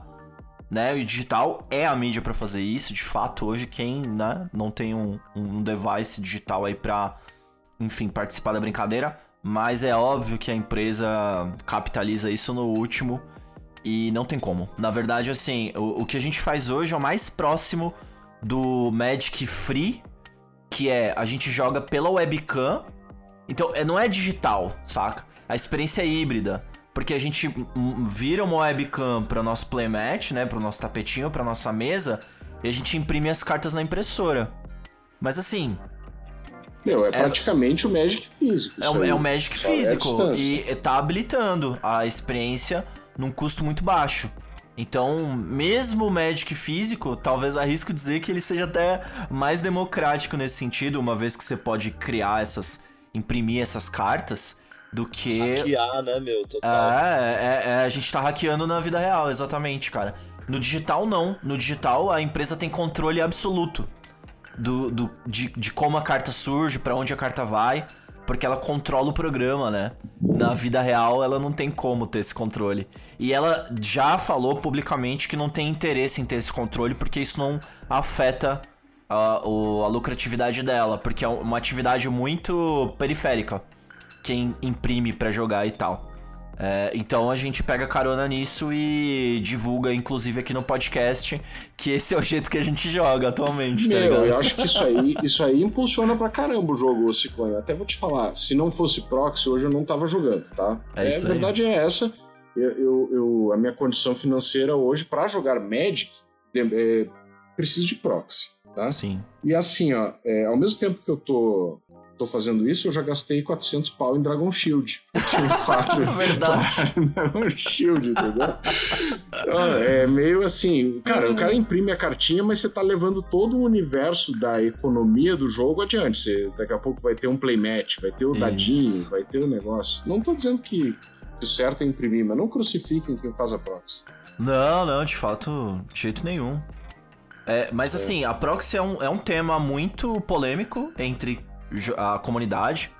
Né, o digital é a mídia pra fazer isso. De fato, hoje quem né, não tem um, um device digital aí pra, enfim, participar da brincadeira, mas é óbvio que a empresa capitaliza isso no último e não tem como. Na verdade, assim, o, o que a gente faz hoje é o mais próximo do Magic Free, que é a gente joga pela webcam. Então, é- não é digital, saca? A experiência é híbrida. Porque a gente vira uma webcam para nosso playmat, né? Pro nosso tapetinho, pra nossa mesa. E a gente imprime as cartas na impressora. Mas assim, Meu, é Essa- praticamente o Magic físico. é o, é o Magic é físico. distância. e tá habilitando a experiência num custo muito baixo. Então, mesmo o Magic físico, talvez arrisco dizer que ele seja até mais democrático nesse sentido, uma vez que você pode criar essas. imprimir essas cartas, do que. Hackear, né, meu? Total. É, é, é, a gente tá hackeando na vida real, exatamente, cara. No digital, não. No digital, a empresa tem controle absoluto do, do, de, de como a carta surge, pra onde a carta vai, porque ela controla o programa, né? Na vida real, ela não tem como ter esse controle. E ela já falou publicamente que não tem interesse em ter esse controle, porque isso não afeta a, a lucratividade dela, porque é uma atividade muito periférica quem imprime pra jogar e tal. É, então a gente pega carona nisso e divulga, inclusive aqui no podcast, que esse é o jeito que a gente joga atualmente, tá Meu, eu acho que isso aí, isso aí impulsiona pra caramba o jogo, Ciclone. Até vou te falar, se não fosse proxy, hoje eu não tava jogando, tá? É isso a verdade é essa. Eu, eu- eu- a minha condição financeira hoje, pra jogar Magic, é, é, preciso de proxy, tá? Sim. E assim, ó, é, ao mesmo tempo que eu tô, tô fazendo isso, eu já gastei 400 pau em Dragon Shield. Quatro Verdade. Dragon Shield, entendeu? Ah, É meio assim, cara, o cara imprime a cartinha, mas você tá levando todo o universo da economia do jogo adiante. Você, daqui a pouco vai ter um playmatch, vai ter o Isso. dadinho, vai ter o negócio. Não tô dizendo que, o certo é imprimir, mas não crucifiquem quem faz a proxy. Não, não, de fato, de jeito nenhum. É, mas assim, a proxy é um, é um tema muito polêmico entre a comunidade.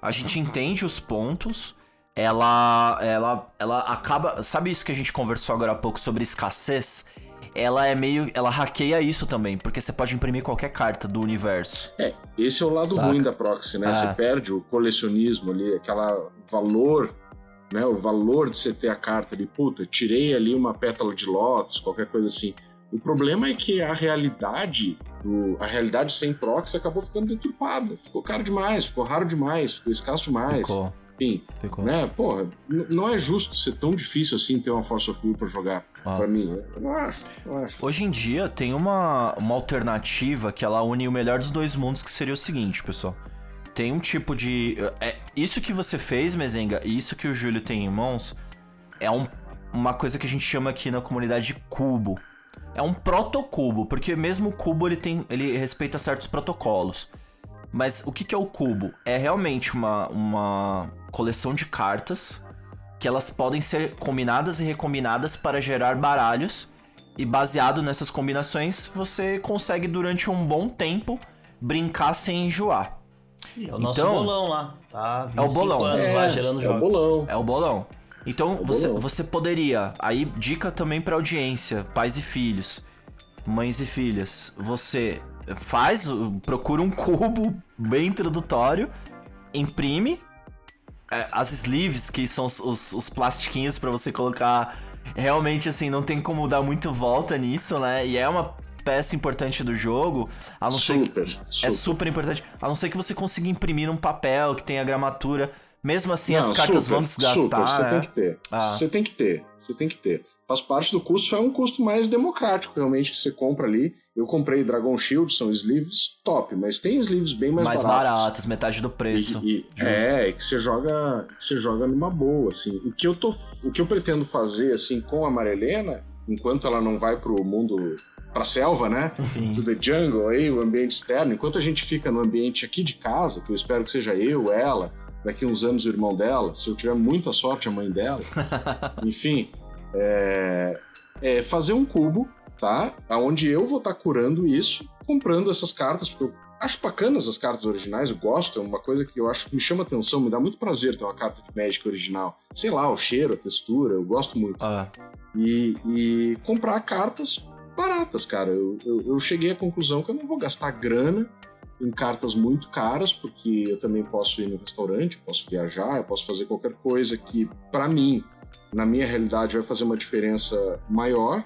A gente entende os pontos. Ela, ela, ela acaba. Sabe isso que a gente conversou agora há pouco sobre escassez? Ela é meio. Ela hackeia isso também, porque você pode imprimir qualquer carta do universo. É, esse é o lado Saca. ruim da proxy, né? É. Você perde o colecionismo ali, aquela valor, né? O valor de você ter a carta ali, puta, tirei ali uma pétala de lótus, qualquer coisa assim. O problema é que a realidade, a realidade sem proxy acabou ficando deturpada. Ficou caro demais, ficou raro demais, ficou escasso demais. Ficou. Enfim, Ficou. né? Porra, não é justo ser tão difícil assim ter uma Force of Will pra jogar. Ah. Pra mim, eu não acho, não acho. Hoje em dia tem uma, uma alternativa que ela une o melhor dos dois mundos, que seria o seguinte, pessoal. Tem um tipo de. É, isso que você fez, Mezenga, e isso que o Júlio tem em mãos, é um- uma coisa que a gente chama aqui na comunidade de cubo. É um protocubo, porque mesmo o cubo ele tem. ele respeita certos protocolos. Mas o que, que é o cubo? É realmente uma, uma coleção de cartas que elas podem ser combinadas e recombinadas para gerar baralhos. E baseado nessas combinações, você consegue durante um bom tempo brincar sem enjoar. É o nosso Então- bolão lá. Tá? É o 25 bolão. anos lá gerando é o jogos. bolão. É o bolão. Então você, você poderia. Aí, dica também pra audiência, pais e filhos, mães e filhas. Você faz, procura um cubo bem introdutório, imprime é, as sleeves, que são os, os, os plastiquinhos pra você colocar. Realmente, assim, não tem como dar muito volta nisso, né? E é uma peça importante do jogo. A não ser que, Super, é super. super importante. A não ser que você consiga imprimir num papel que tenha gramatura. Mesmo assim, as Não, cartas super, vão desgastar. Super, você né? tem que ter. Ah. Você tem que ter. Você tem que ter. Faz parte do custo, é um custo mais democrático, realmente, que você compra ali. Eu comprei Dragon Shield, são sleeves top, mas tem sleeves bem mais, mais baratos. baratas, metade do preço. E, e- é, que você joga, que você joga numa boa, assim. O que eu tô, o que eu pretendo fazer assim com a Marilena, enquanto ela não vai pro mundo pra selva, né? Sim. To the jungle aí, o ambiente externo, enquanto a gente fica no ambiente aqui de casa, que eu espero que seja eu, ela, daqui uns anos o irmão dela, se eu tiver muita sorte, a mãe dela. Enfim, é, é fazer um cubo, tá? Onde eu vou estar curando isso, comprando essas cartas, porque eu acho bacanas as cartas originais, eu gosto, é uma coisa que eu acho que me chama atenção, me dá muito prazer ter uma carta de Magic original. Sei lá, o cheiro, a textura, eu gosto muito. Ah, E, e comprar cartas baratas, cara. Eu, eu, eu cheguei à conclusão que eu não vou gastar grana em cartas muito caras, porque eu também posso ir no restaurante, posso viajar, eu posso fazer qualquer coisa que, pra mim, na minha realidade, vai fazer uma diferença maior.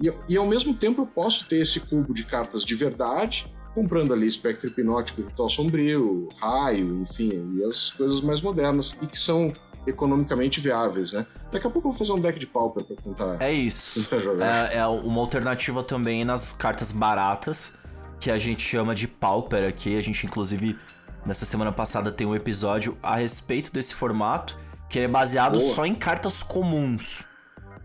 E, e ao mesmo tempo eu posso ter esse cubo de cartas de verdade, comprando ali espectro hipnótico, ritual sombrio, raio, enfim, e as coisas mais modernas, e que são economicamente viáveis, né? Daqui a pouco eu vou fazer um deck de pauper pra tentar, é isso. tentar jogar. É, é uma alternativa também nas cartas baratas, que a gente chama de Pauper aqui. A gente, inclusive, nessa semana passada tem um episódio a respeito desse formato, que é baseado Boa. só em cartas comuns.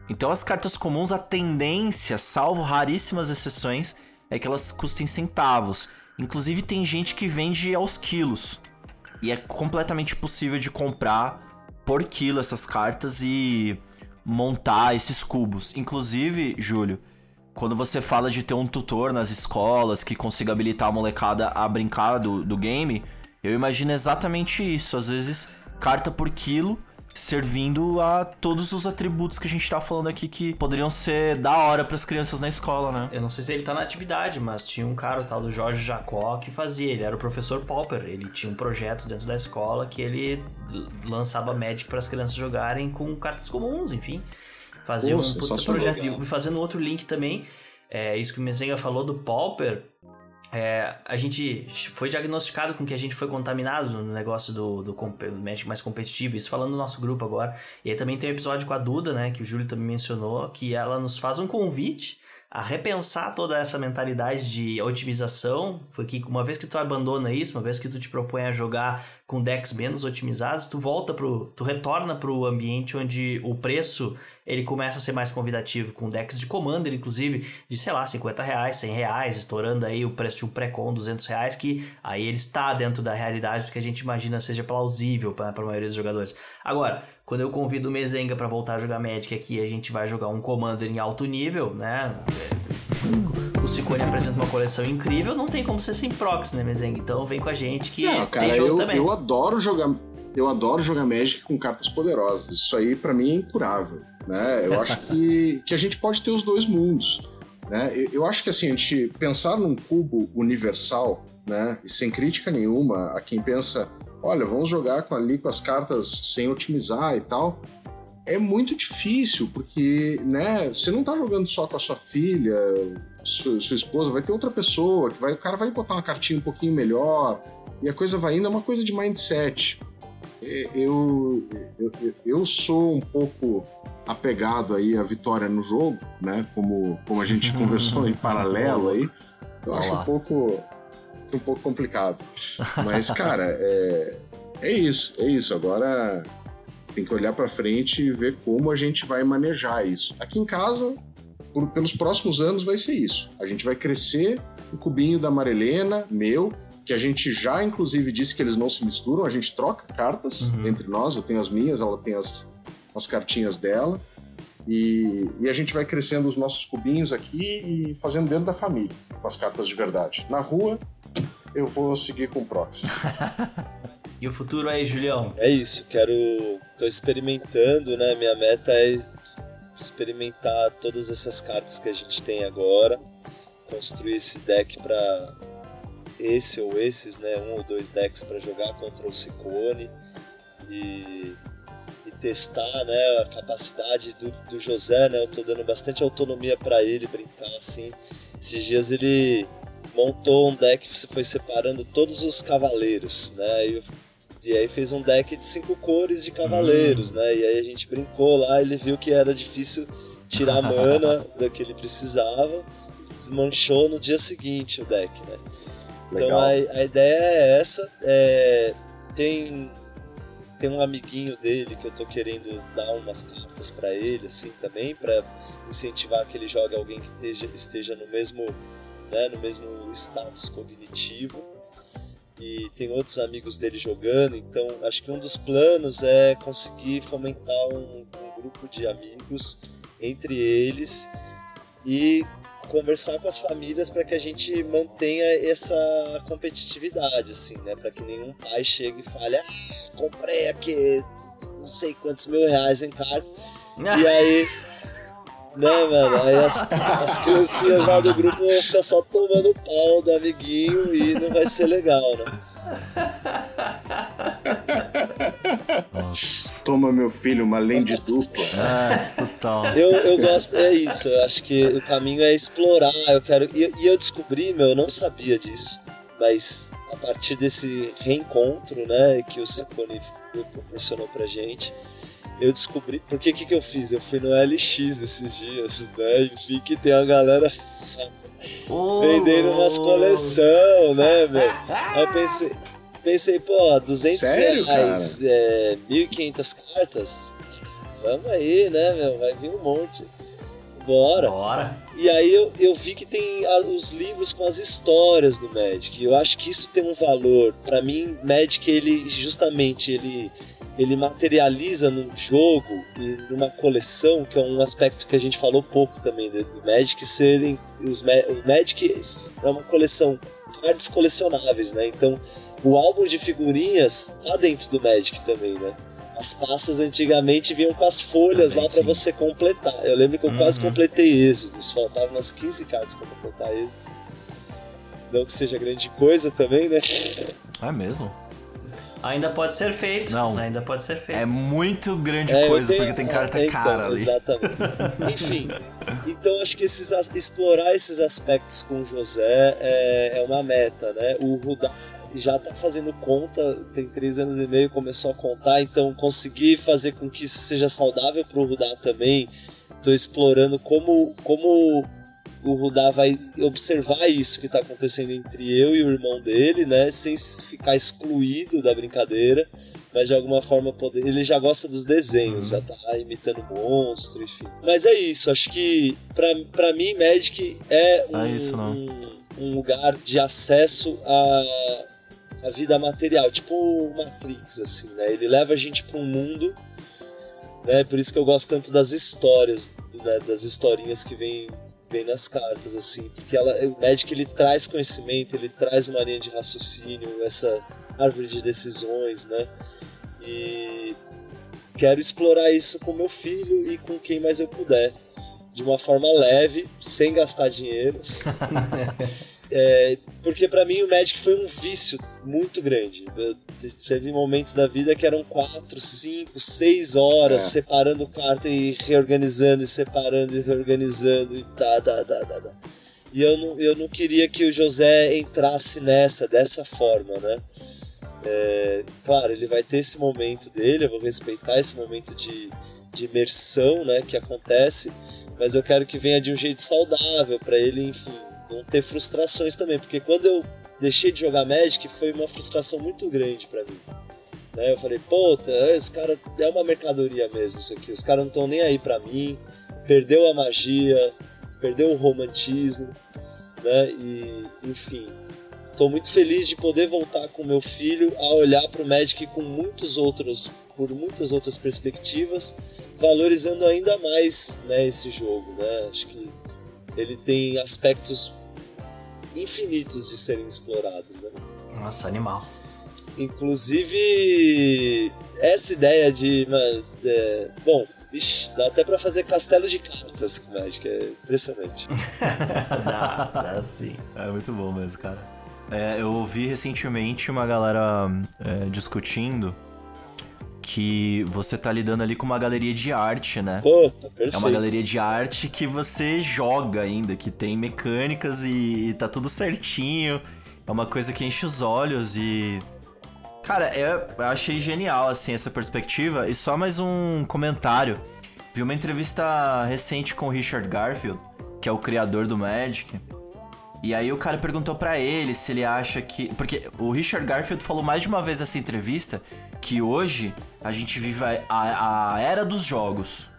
Então, as cartas comuns, a tendência, salvo raríssimas exceções, é que elas custem centavos. Inclusive, tem gente que vende aos quilos. E é completamente possível de comprar por quilo essas cartas e montar esses cubos. Inclusive, Júlio, quando você fala de ter um tutor nas escolas que consiga habilitar a molecada a brincar do, do game, eu imagino exatamente isso. Às vezes, carta por quilo servindo a todos os atributos que a gente tá falando aqui que poderiam ser da hora pras crianças na escola, né? Eu não sei se ele tá na atividade, mas tinha um cara, o tal do Jorge Jacó, que fazia. Ele era o professor Pauper. Ele tinha um projeto dentro da escola que ele lançava Magic para as crianças jogarem com cartas comuns, enfim. Pô, um puta projeto. E fazendo outro link também, é, isso que o Mezenga falou do Pauper. é, a gente foi diagnosticado com que a gente foi contaminado no negócio do, do comp- Magic mais competitivo, isso falando no nosso grupo agora. E aí também tem um episódio com a Duda, né, que o Júlio também mencionou, que ela nos faz um convite a repensar toda essa mentalidade de otimização, porque uma vez que tu abandona isso, uma vez que tu te propõe a jogar com decks menos otimizados, tu volta pro, tu retorna pro ambiente onde o preço ele começa a ser mais convidativo com decks de Commander, inclusive, de, sei lá, 50 reais, 100 reais, estourando aí o preço de um pré-com, 200 reais, que aí ele está dentro da realidade do que a gente imagina seja plausível para a maioria dos jogadores. Agora, quando eu convido o Mezenga para voltar a jogar Magic aqui, a gente vai jogar um Commander em alto nível, né? O Ciccone apresenta uma coleção incrível, não tem como ser sem proxy, né, Mezenga? Então vem com a gente que Não, cara, tem jogo eu, também. eu adoro jogar. Eu adoro jogar Magic com cartas poderosas. Isso aí, pra mim, é incurável. Né? Eu acho que, que a gente pode ter os dois mundos. Né? Eu, eu acho que assim, a gente pensar num cubo universal, né? E sem crítica nenhuma a quem pensa, olha, vamos jogar com, ali com as cartas sem otimizar e tal. É muito difícil, porque né, você não tá jogando só com a sua filha, sua, sua esposa, vai ter outra pessoa, que vai, o cara vai botar uma cartinha um pouquinho melhor, e a coisa vai indo, é uma coisa de mindset. Eu, eu, eu- sou um pouco apegado aí à vitória no jogo, né? Como, como a gente conversou em paralelo aí. Eu Olha acho um pouco, um pouco complicado. Mas, cara, é, é isso, é isso. Agora tem que olhar pra frente e ver como a gente vai manejar isso. Aqui em casa, por- pelos próximos anos, vai ser isso. A gente vai crescer o cubinho da Marilena, meu, que a gente já, inclusive, disse que eles não se misturam, a gente troca cartas entre nós, eu tenho as minhas, ela tem as, as cartinhas dela. E, e a gente vai crescendo os nossos cubinhos aqui e fazendo dentro da família, com as cartas de verdade. Na rua, eu vou seguir com proxies. E o futuro aí, Julião? É isso, quero. tô experimentando, né? Minha meta é experimentar todas essas cartas que a gente tem agora, construir esse deck pra esse ou esses, né? Um ou dois decks pra jogar contra o Ciccone e, e testar, né? A capacidade do, do José, né? Eu tô dando bastante autonomia pra ele brincar assim. Esses dias ele montou um deck, você foi separando todos os cavaleiros, né? E e aí fez um deck de cinco cores de cavaleiros, né? E aí a gente brincou lá, ele viu que era difícil tirar mana da que ele precisava, desmanchou no dia seguinte o deck, né? Então a, a ideia é essa. é, tem, tem um amiguinho dele que eu tô querendo dar umas cartas pra ele, assim, também, pra incentivar que ele jogue alguém que esteja, esteja no mesmo, né, no mesmo status cognitivo e tem outros amigos dele jogando, então acho que um dos planos é conseguir fomentar um, um grupo de amigos entre eles e conversar com as famílias para que a gente mantenha essa competitividade, assim, né? Para que nenhum pai chegue e fale, ah, comprei aqui não sei quantos mil reais em carta e aí, né, mano? Aí as, as criancinhas lá do grupo vão ficar só tomando pau do amiguinho e não vai ser legal, né? Toma, meu filho, uma lente dupla. É, total. Eu, eu gosto, é isso, eu acho que o caminho é explorar, eu quero. E, e eu descobri, meu, eu não sabia disso, mas a partir desse reencontro, né, que o Ciccone proporcionou pra gente, eu descobri. Porque o que, que eu fiz? Eu fui no LX esses dias, né, e vi que tem uma galera vendendo umas coleção, né, meu? Aí eu pensei, pensei, pô, 200 Sério, reais, é, 1.500 cartas, vamos aí, né, meu? Vai vir um monte. Bora. Bora. E aí eu, eu vi que tem a- os livros com as histórias do Magic. Eu acho que isso tem um valor. Pra mim, Magic, ele justamente ele, ele materializa num jogo e numa coleção, que é um aspecto que a gente falou pouco também né, do Magic serem. Os, o Magic é uma coleção, cards colecionáveis, né? Então o álbum de figurinhas tá dentro do Magic também, né? As pastas antigamente vinham com as folhas Também, lá pra sim. você completar. Eu lembro que eu quase Uhum. completei Êxodos, faltavam umas 15 cartas pra completar Êxodos. Não que seja grande coisa também, né? É mesmo? Ainda pode ser feito. Não. Ainda pode ser feito. É muito grande É, coisa, tenho- porque tem carta é, então, cara ali. Exatamente. Enfim, então acho que esses, as- explorar esses aspectos com o José é, é uma meta, né? O Rudá já tá fazendo conta, tem três anos e meio, começou a contar, então conseguir fazer com que isso seja saudável pro Rudá também. Tô explorando como, como o Rudá vai observar isso que tá acontecendo entre eu e o irmão dele, né? Sem ficar excluído da brincadeira mas de alguma forma poder. Ele já gosta dos desenhos, já tá imitando monstro, enfim. Mas é isso, acho que pra, pra mim, Magic é um, É isso, um, um lugar de acesso a, a vida material, tipo o Matrix, assim, né? Ele leva a gente pra um mundo, né? Por isso que eu gosto tanto das histórias, né? das historinhas que vem, vem nas cartas, assim, porque ela, o Magic ele traz conhecimento, ele traz uma linha de raciocínio, essa árvore de decisões, né? E quero explorar isso com meu filho e com quem mais eu puder, de uma forma leve, sem gastar dinheiro. É, porque pra mim o Magic foi um vício muito grande. Eu te- teve momentos da vida que eram 4, 5, 6 horas É. separando carta e reorganizando, e separando e reorganizando e tá, tá, tá, tá, tá. E eu não, eu não queria que o José entrasse nessa, dessa forma, né? É, claro, ele vai ter esse momento dele, eu vou respeitar esse momento de, de imersão, né, que acontece, mas eu quero que venha de um jeito saudável pra ele, enfim, ter frustrações também, porque quando eu deixei de jogar Magic foi uma frustração muito grande pra mim. Né? Eu falei, puta, esse cara é uma mercadoria mesmo isso aqui, os caras não estão nem aí pra mim, perdeu a magia, perdeu o romantismo, né? E, enfim, Tô muito feliz de poder voltar com meu filho a olhar para o Magic com muitos outros, por muitas outras perspectivas, valorizando ainda mais né, esse jogo. Né? Acho que ele tem aspectos infinitos de serem explorados. Né? Nossa, animal. Inclusive, essa ideia de. Mano, é, bom, Vixe, dá até pra fazer castelo de cartas com Magic, é impressionante. dá, dá sim. É muito bom mesmo, cara. É, eu ouvi recentemente uma galera é, discutindo que você tá lidando ali com uma galeria de arte, né? Puta, perfeito. É uma galeria de arte que você joga ainda, que tem mecânicas e, e tá tudo certinho. É uma coisa que enche os olhos e. Cara, é- eu achei genial, assim, essa perspectiva. E só mais um comentário. Vi uma entrevista recente com o Richard Garfield, que é o criador do Magic. E aí o cara perguntou pra ele se ele acha que. Porque o Richard Garfield falou mais de uma vez nessa entrevista que hoje a gente vive a, a- a era dos jogos.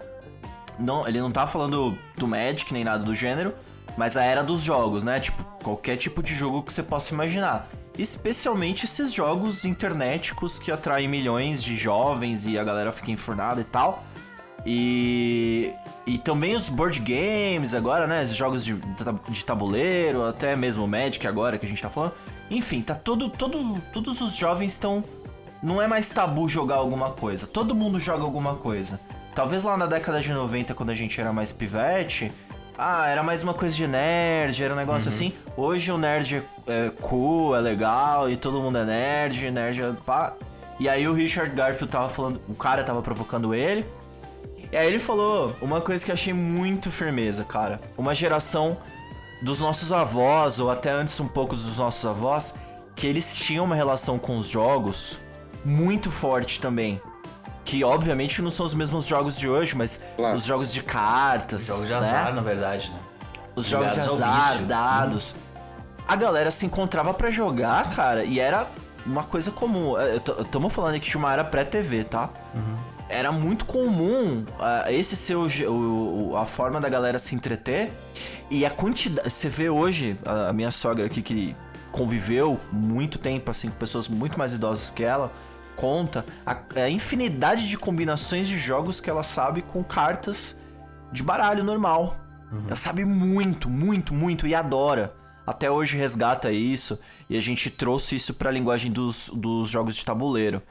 Não, ele não tá falando do Magic nem nada do gênero, mas a era dos jogos, né? Tipo, qualquer tipo de jogo que você possa imaginar. Especialmente esses jogos internéticos que atraem milhões de jovens e a galera fica enfurnada e tal. E, e também os board games agora, né? Esses jogos de, de tabuleiro, até mesmo o Magic agora que a gente tá falando. Enfim, tá todo, todo, todos os jovens estão. Não é mais tabu jogar alguma coisa. Todo mundo joga alguma coisa. Talvez lá na década de 90, quando a gente era mais pivete, ah, era mais uma coisa de nerd, era um negócio assim. Hoje o nerd é, é cool, é legal, e todo mundo é nerd, nerd é pá. E aí o Richard Garfield tava falando, o cara tava provocando ele. E aí ele falou uma coisa que eu achei muito firmeza, cara. Uma geração dos nossos avós, ou até antes um pouco dos nossos avós, que eles tinham uma relação com os jogos muito forte também. Que obviamente não são os mesmos jogos de hoje, mas Claro. os jogos de cartas. Jogos de né? azar, na verdade, né? Os jogos de azar, vício. dados. A galera se encontrava pra jogar, cara, e era uma coisa comum. Estamos falando aqui de uma era pré-TV, tá? Era muito comum ah, esse ser o o- a forma da galera se entreter. E a quantidade. Você vê hoje, a a minha sogra aqui que conviveu muito tempo assim com pessoas muito mais idosas que ela, conta a, a infinidade de combinações de jogos que ela sabe com cartas de baralho normal. Ela sabe muito, muito, muito e adora. Até hoje resgata isso e a gente trouxe isso pra linguagem dos, dos jogos de tabuleiro.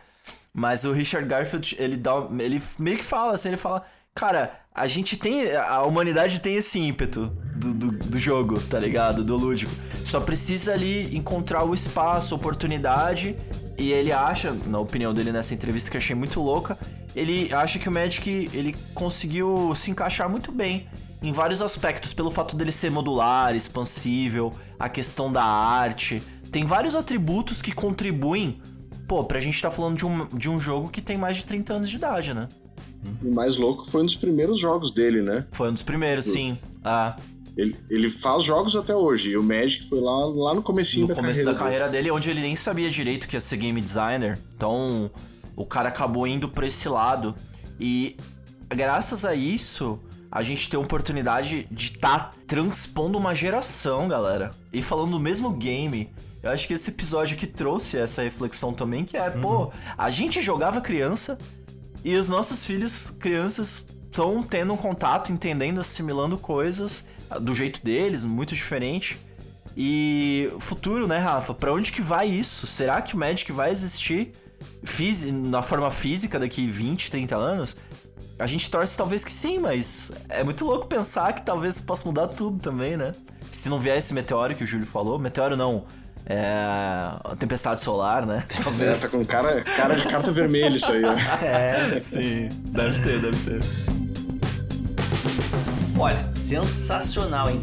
Mas o Richard Garfield, ele dá, ele meio que fala assim, ele fala, cara, a gente tem, a humanidade tem esse ímpeto do, do, do jogo, tá ligado? Do lúdico. Só precisa ali encontrar o espaço, oportunidade e ele acha, na opinião dele nessa entrevista que eu achei muito louca, ele acha que o Magic ele conseguiu se encaixar muito bem em vários aspectos, pelo fato dele ser modular, expansível, a questão da arte. Tem vários atributos que contribuem, pô, pra gente tá falando de um, de um jogo que tem mais de 30 anos de idade, né? E o mais louco foi um dos primeiros jogos dele, né? Foi um dos primeiros, sim. Ah, Ele, ele faz jogos até hoje. E o Magic foi lá, lá no comecinho no da começo carreira da carreira dele, onde ele nem sabia direito que ia ser game designer. Então, o cara acabou indo pra esse lado. E graças a isso, a gente tem a oportunidade de estar tá transpondo uma geração, galera. E falando do mesmo game. Eu acho que esse episódio aqui trouxe essa reflexão também, que é, uhum. pô, a gente jogava criança e os nossos filhos, crianças, estão tendo um contato, entendendo, assimilando coisas do jeito deles, muito diferente. E futuro, né, Rafa? Para onde que vai isso? Será que o Magic vai existir na forma física daqui 20, 30 anos? A gente torce talvez que sim, mas é muito louco pensar que talvez possa mudar tudo também, né? Se não vier esse meteoro que o Júlio falou, meteoro não, é. Tempestade solar, né? Talvez. Tá com cara, cara de carta vermelha isso aí, né? É, sim. Deve ter, deve ter. Olha, sensacional, hein?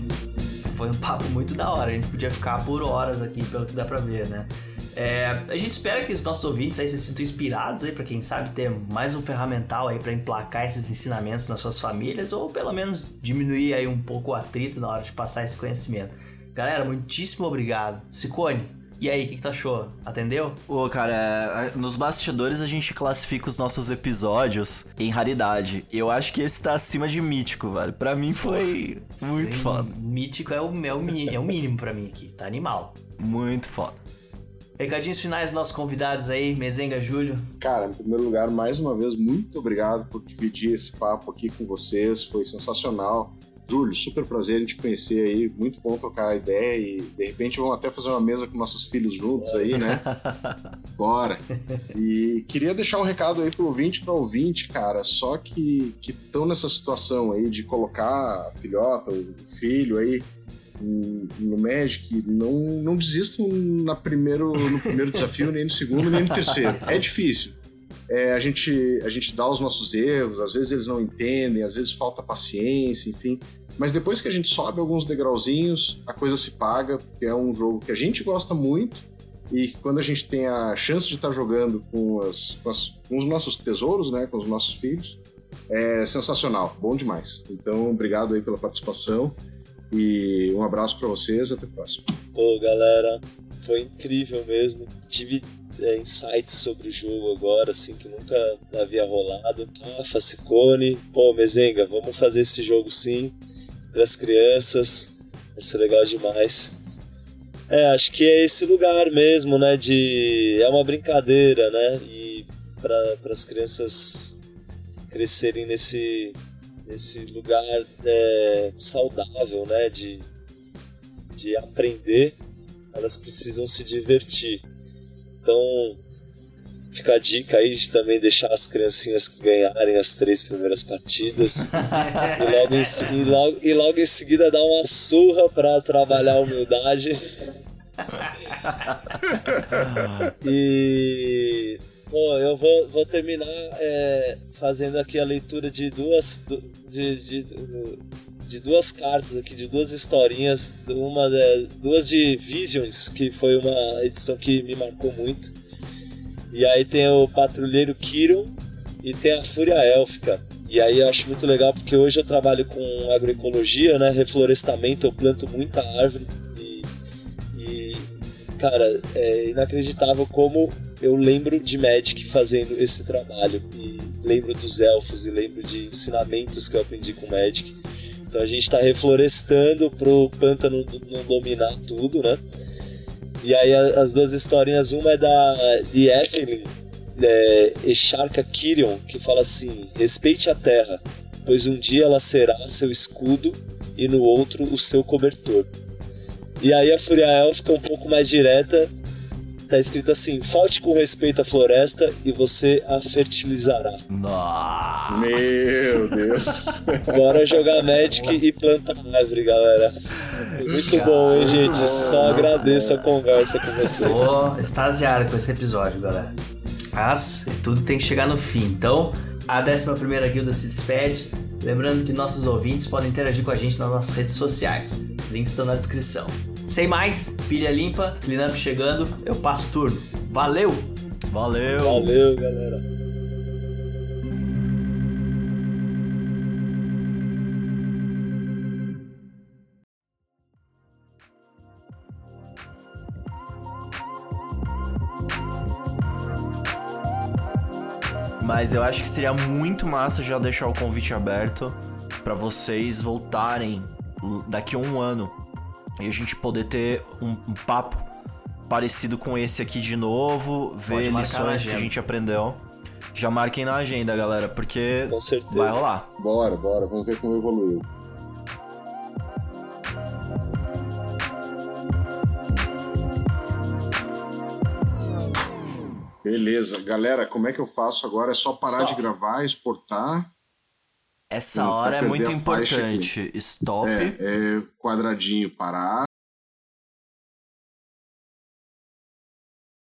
Foi um papo muito da hora. A gente podia ficar por horas aqui, pelo que dá pra ver, né? É, a gente espera que os nossos ouvintes aí se sintam inspirados aí para quem sabe ter mais um ferramental aí para emplacar esses ensinamentos nas suas famílias ou pelo menos diminuir aí um pouco o atrito na hora de passar esse conhecimento. Galera, muitíssimo obrigado. Sicone, e aí, o que, que tu achou? Atendeu? Ô, cara, nos bastidores a gente classifica os nossos episódios em raridade. Eu acho que esse tá acima de mítico, velho. Pra mim foi muito Sim, foda. Mítico é o, é, o, é o mínimo pra mim aqui. Tá animal. Muito foda. Recadinhos finais dos nossos convidados aí, Mezenga Júlio. Cara, em primeiro lugar, mais uma vez, muito obrigado por dividir esse papo aqui com vocês. Foi sensacional. Júlio, super prazer em te conhecer aí, muito bom trocar ideia e de repente vamos até fazer uma mesa com nossos filhos juntos aí, né? Bora! E queria deixar um recado aí pro ouvinte para ouvinte, cara, só que estão nessa situação aí de colocar a filhota, o filho aí no Magic, não, não desistam na primeiro, no primeiro desafio, nem no segundo, nem no terceiro. É difícil. É, a, gente, a gente dá os nossos erros, às vezes eles não entendem, às vezes falta paciência, enfim. Mas depois que a gente sobe alguns degrauzinhos, a coisa se paga, porque é um jogo que a gente gosta muito e quando a gente tem a chance de estar jogando com, as, com, as, com os nossos tesouros, né, com os nossos filhos, é sensacional, bom demais. Então, obrigado aí pela participação e um abraço para vocês, até a próxima. Pô, galera, foi incrível mesmo. Tive é, insights sobre o jogo agora, assim, que nunca havia rolado. Rafa, Sicone, pô, Mezenga, vamos fazer esse jogo sim entre as crianças. Vai ser legal demais. É, acho que é esse lugar mesmo, né? De. É uma brincadeira, né? E para as crianças crescerem nesse, nesse lugar é, saudável, né? De, de aprender, elas precisam se divertir. Então, Fica a dica aí de também deixar as criancinhas ganharem as três primeiras partidas. e, logo em, e, logo, e logo em seguida dar uma surra para trabalhar a humildade. e. Bom, eu vou, vou terminar é, fazendo aqui a leitura de duas. De, de, de, duas cartas aqui, de duas historinhas, uma de, duas de Visions, que foi uma edição que me marcou muito. E aí tem o patrulheiro Kiron e tem a Fúria Élfica. E aí eu acho muito legal porque hoje eu trabalho com agroecologia, né? Reflorestamento, eu planto muita árvore e, e cara, é inacreditável como eu lembro de Magic fazendo esse trabalho e lembro dos elfos e lembro de ensinamentos que eu aprendi com Magic. Então a gente está reflorestando pro pântano não dominar tudo, né? E aí as duas historinhas, uma é da de Evelyn é, Echarka Kirion, que fala assim: respeite a terra, pois um dia ela será seu escudo e no outro o seu cobertor. E aí a Furiael fica um pouco mais direta, tá escrito assim: falte com respeito à floresta e você a fertilizará. Nossa! Meu Deus! Bora jogar Magic e plantar árvore, galera. Muito bom, hein, gente? Só agradeço a conversa com vocês. Tô extasiado com esse episódio, galera. Mas tudo tem que chegar no fim. Então, a 11 Guilda se despede. Lembrando que nossos ouvintes podem interagir com a gente nas nossas redes sociais. Os links estão na descrição. Sem mais, pilha limpa, cleanup chegando, eu passo turno. Valeu! Valeu! Valeu, galera! Mas eu acho que seria muito massa já deixar o convite aberto pra vocês voltarem daqui a um ano e a gente poder ter um, um papo parecido com esse aqui de novo, ver lições que a gente aprendeu. Já marquem na agenda, galera, porque Com certeza. vai rolar. Bora, bora, vamos ver como evoluiu. Beleza, galera, como é que eu faço agora? É só parar Só. de gravar, exportar. Essa hora é muito importante. Stop. É, é quadradinho parar.